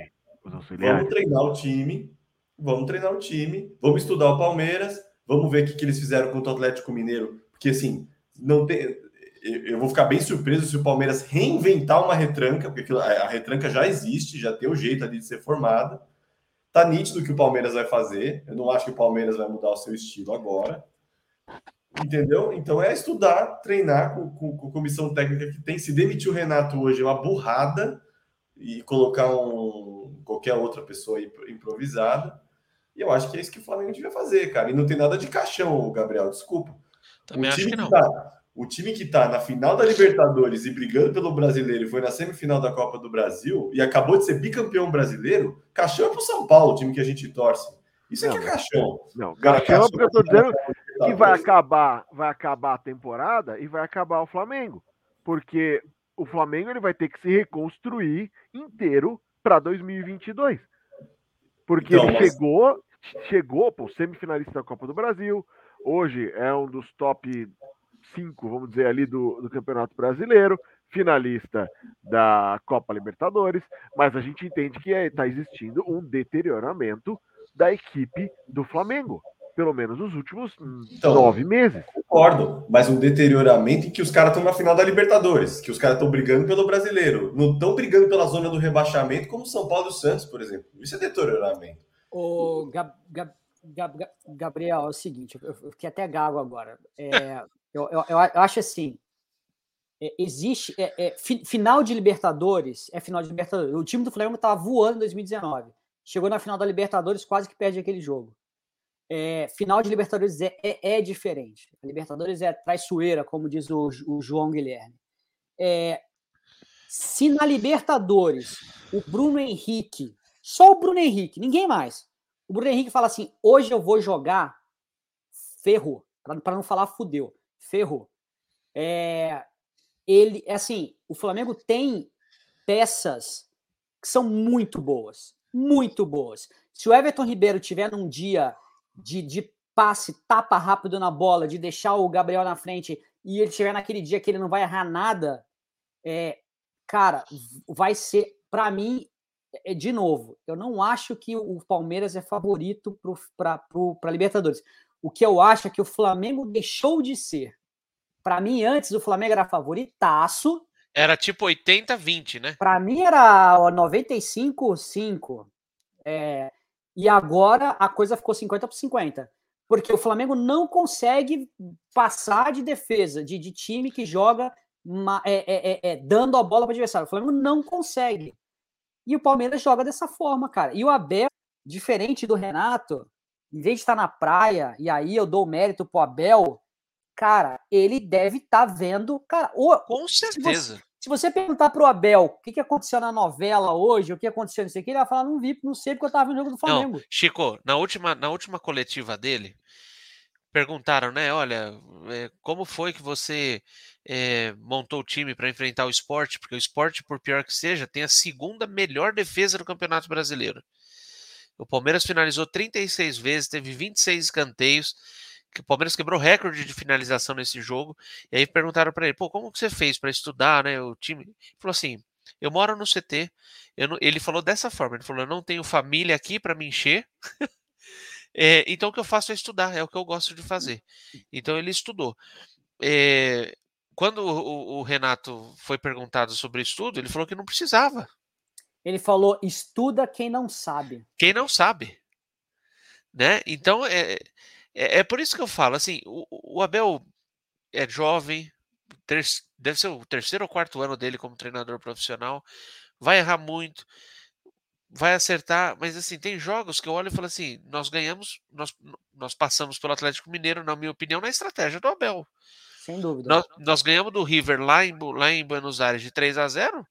Vamos treinar o time, vamos treinar o time, vamos estudar o Palmeiras, vamos ver o que, que eles fizeram contra o Atlético Mineiro, porque assim, não tem. Eu vou ficar bem surpreso se o Palmeiras reinventar uma retranca, porque a retranca já existe, já tem o jeito ali de ser formada. Tá nítido o que o Palmeiras vai fazer. Eu não acho que o Palmeiras vai mudar o seu estilo agora. Entendeu? Então é estudar, treinar com, com, com a comissão técnica que tem. Se demitir o Renato hoje é uma burrada e colocar um, qualquer outra pessoa aí improvisada. E eu acho que é isso que o Flamengo devia fazer, cara. E não tem nada de caixão, Gabriel, desculpa. Também o acho que não. Tá, o time que tá na final da Libertadores e brigando pelo brasileiro e foi na semifinal da Copa do Brasil e acabou de ser bicampeão brasileiro, caixão é pro São Paulo, o time que a gente torce. Isso é que é Não, caixão. Não, Cara, Caixão, porque eu tô dizendo Tá, que vai acabar, vai acabar a temporada e vai acabar o Flamengo. Porque o Flamengo ele vai ter que se reconstruir inteiro para 2022. Porque Então, ele mas- chegou, chegou, pô, semifinalista da Copa do Brasil. Hoje é um dos top 5, vamos dizer, ali do, do Campeonato Brasileiro, finalista da Copa Libertadores, mas a gente entende que está existindo um deterioramento da equipe do Flamengo, pelo menos nos últimos Então, nove meses. Concordo, mas um deterioramento em que os caras estão na final da Libertadores, que os caras estão brigando pelo brasileiro. Não estão brigando pela zona do rebaixamento, como o São Paulo e o Santos, por exemplo. Isso é deterioramento. O Gab- Gab- Gab- Gab- Gabriel, é o seguinte, eu eu fiquei até gago agora. É, eu, eu- eu acho assim, é, existe é, é, fi- final de Libertadores, é final de Libertadores. O time do Flamengo estava voando em 2019. Chegou na final da Libertadores, quase que perde aquele jogo. É, final de Libertadores é, é, é diferente. A Libertadores é traiçoeira, como diz o, o João Guilherme. É, se na Libertadores o Bruno Henrique, só o Bruno Henrique, ninguém mais, o Bruno Henrique fala assim: hoje eu vou jogar, ferrou. Para não falar fudeu, ferrou. É, ele, é assim, o Flamengo tem peças que são muito boas, muito boas. Se o Everton Ribeiro tiver num dia de, de passe, tapa rápido na bola, de deixar o Gabriel na frente e ele tiver naquele dia que ele não vai errar nada, é, cara, vai ser, para mim, é, de novo, eu não acho que o Palmeiras é favorito para Libertadores. O que eu acho é que o Flamengo deixou de ser. Para mim, antes o Flamengo era favoritaço. Era tipo 80-20, né? Para mim era 95-5. É, e agora a coisa ficou 50 por 50. Porque o Flamengo não consegue passar de defesa, de, de time que joga uma, é, é, é, dando a bola para o adversário. O Flamengo não consegue. E o Palmeiras joga dessa forma, cara. E o Abel, diferente do Renato, em vez de estar na praia, e aí eu dou mérito pro Abel, cara, ele deve estar tá vendo. Cara, o, com certeza. Se você, se você perguntar pro Abel o que, que aconteceu na novela hoje, o que aconteceu nisso aqui, ele vai falar: não vi, não sei porque eu tava no jogo do Flamengo. Não, Chico, na última, na última coletiva dele, perguntaram, né? Olha, é, como foi que você é, montou o time para enfrentar o esporte? Porque o esporte, por pior que seja, tem a segunda melhor defesa do Campeonato Brasileiro. O Palmeiras finalizou 36 vezes, teve 26 escanteios. Que o Palmeiras quebrou recorde de finalização nesse jogo. E aí perguntaram para ele: pô, como que você fez para estudar, né? O time. Ele falou assim: eu moro no CT. Não... ele falou dessa forma: ele falou, eu não tenho família aqui para me encher. É, [laughs] então o que eu faço é estudar, é o que eu gosto de fazer. Então ele estudou. É, quando o, o, Renato foi perguntado sobre estudo, ele falou que não precisava. Ele falou: estuda quem não sabe. Quem não sabe. Né? Então é, é, é por isso que eu falo assim: o, o Abel é jovem, ter, deve ser o terceiro ou quarto ano dele como treinador profissional, vai errar muito vai acertar, mas assim, tem jogos que eu olho e falo assim, nós ganhamos, nós, nós passamos pelo Atlético Mineiro, na minha opinião, na estratégia do Abel. Sem dúvida. Nós, nós ganhamos do River lá em, lá em Buenos Aires de 3 a 0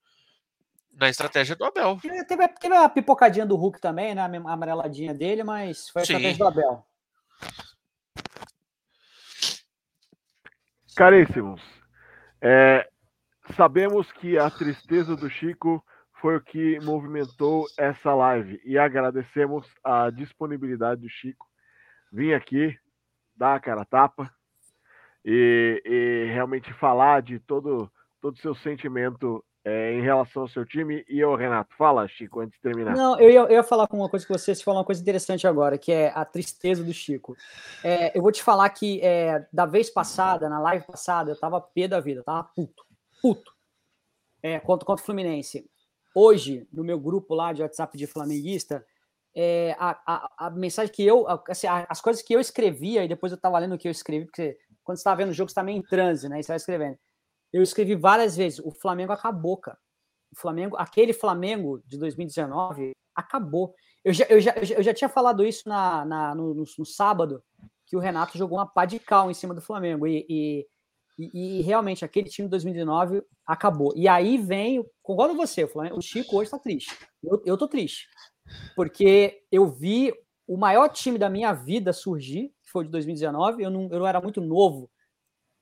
na estratégia do Abel. Teve, teve a pipocadinha do Hulk também, né? A amareladinha dele, mas foi a Sim. estratégia do Abel. Caríssimos, é, sabemos que a tristeza do Chico foi o que movimentou essa live. E agradecemos a disponibilidade do Chico vir aqui, dar a cara a tapa e, e realmente falar de todo todo o seu sentimento é, em relação ao seu time. E eu, Renato, fala, Chico, antes de terminar. Não, eu ia, eu ia falar com uma coisa que você, você falou uma coisa interessante agora, que é a tristeza do Chico. É, eu vou te falar que é, da vez passada, na live passada, eu tava pé da vida, tava puto, puto. É, contra, contra o Fluminense hoje, no meu grupo lá de WhatsApp de flamenguista, é, a, a, a, mensagem que eu, assim, as coisas que eu escrevia, e depois eu estava lendo o que eu escrevi, porque quando você está vendo o jogo, você está meio em transe, né? E você vai escrevendo. Eu escrevi várias vezes: o Flamengo acabou, cara. O Flamengo, aquele Flamengo de 2019 acabou. Eu já, eu já, eu já tinha falado isso na, na no, no, no, sábado, que o Renato jogou uma pá de cal em cima do Flamengo. E, e e, e, realmente, aquele time de 2019 acabou. E aí vem, concordo com você, o Chico hoje está triste. Eu, eu tô triste. Porque eu vi o maior time da minha vida surgir, que foi de 2019. Eu não, eu não era muito novo.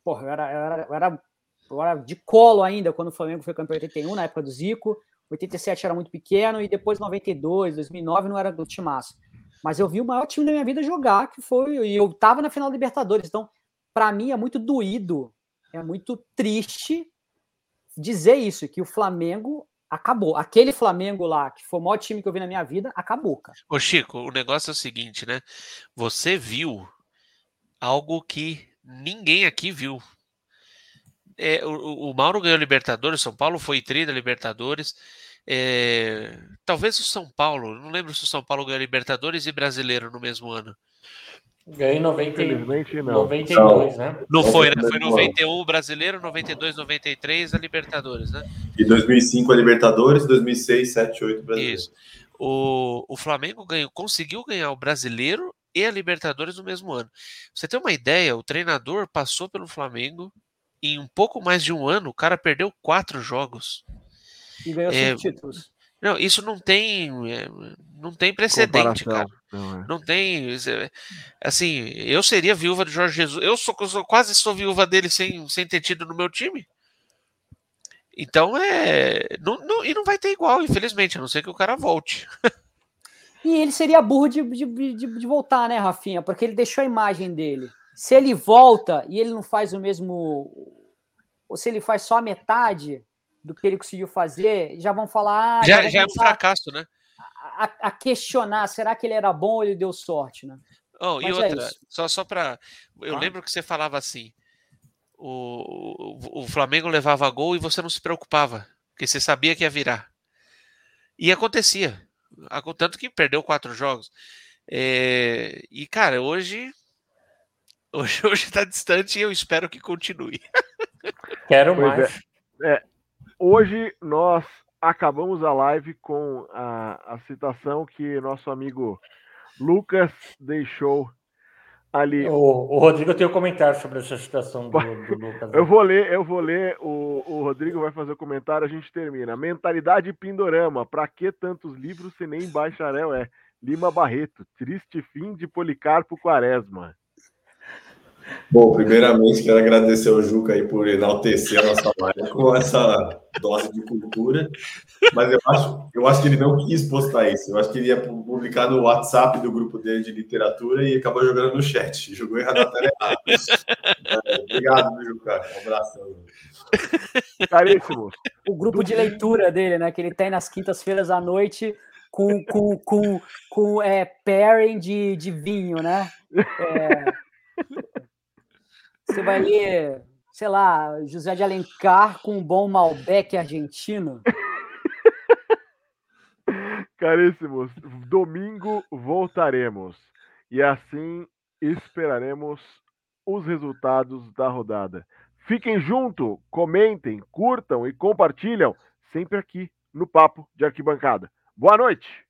Porra, eu era, eu era, eu era, era de colo ainda quando o Flamengo foi campeão em 81, na época do Zico. 87 era muito pequeno e depois 92, 2009 não era do timaço. Mas eu vi o maior time da minha vida jogar, que foi. E eu tava na final da Libertadores. Então, para mim, é muito doído é muito triste dizer isso, que o Flamengo acabou. Aquele Flamengo lá, que foi o maior time que eu vi na minha vida, acabou, cara. Ô Chico, o negócio é o seguinte, né? Você viu algo que ninguém aqui viu. É, o, o Mauro ganhou Libertadores, São Paulo foi tri da Libertadores. É, talvez o São Paulo, não lembro se o São Paulo ganhou Libertadores e Brasileiro no mesmo ano. Ganhei em 90, Infelizmente, não. 92, né? Não foi, né? Foi 91 o brasileiro, 92, 93 a Libertadores, né? E 2005 a Libertadores, 2006, 7, 8 brasileiro. Isso. O, o Flamengo ganhou, conseguiu ganhar o brasileiro e a Libertadores no mesmo ano. você tem uma ideia, o treinador passou pelo Flamengo em um pouco mais de um ano, o cara perdeu quatro jogos. E ganhou é, cinco títulos. Não, isso não tem, eh, não tem precedente, cara. Não, é. não, tem, assim, eu seria viúva do Jorge Jesus. Eu sou, eu sou, quase sou viúva dele sem, sem ter tido no meu time. Então é, não, não, e não vai ter igual, infelizmente, a não ser que o cara volte. e ele seria burro de, de, de, de voltar, né, Rafinha? Porque ele deixou a imagem dele. Se ele volta e ele não faz o mesmo, ou se ele faz só a metade, do que ele conseguiu fazer, já vão falar. Ah, já, já, já é um fracasso, né? A, a, questionar, será que ele era bom ou ele deu sorte, né? Oh, e é outra, é só, só para. Eu ah. lembro que você falava assim: o, o, o Flamengo levava gol e você não se preocupava, porque você sabia que ia virar. E acontecia. Tanto que perdeu quatro jogos. É, e, cara, hoje. Hoje, hoje tá distante e eu espero que continue. [laughs] Quero pois mais. É, é, Hoje nós acabamos a live com a, a citação que nosso amigo Lucas deixou ali. O, o Rodrigo tem um comentário sobre essa citação do, do Lucas. eu vou ler, eu vou ler. O, o Rodrigo vai fazer o comentário, a gente termina. Mentalidade Pindorama. Para que tantos livros se nem bacharel é? Lima Barreto. Triste fim de Policarpo Quaresma. Bom, primeiramente quero agradecer ao Juca aí por enaltecer a nossa live com essa dose de cultura. Mas eu acho, eu acho que ele não quis postar isso. Eu acho que ele ia publicar no WhatsApp do grupo dele de literatura e acabou jogando no chat. Jogou errado a tela errada. É, obrigado, Juca. Um abração. Caríssimo. O grupo de leitura dele, né? Que ele tem nas quintas-feiras à noite com, com, com, com é, pairing de, de vinho, né? É, você vai ler, sei lá, José de Alencar com um bom Malbec argentino. [laughs] Caríssimos, domingo voltaremos e assim esperaremos os resultados da rodada. Fiquem junto, comentem, curtam e compartilham sempre aqui no Papo de Arquibancada. Boa noite!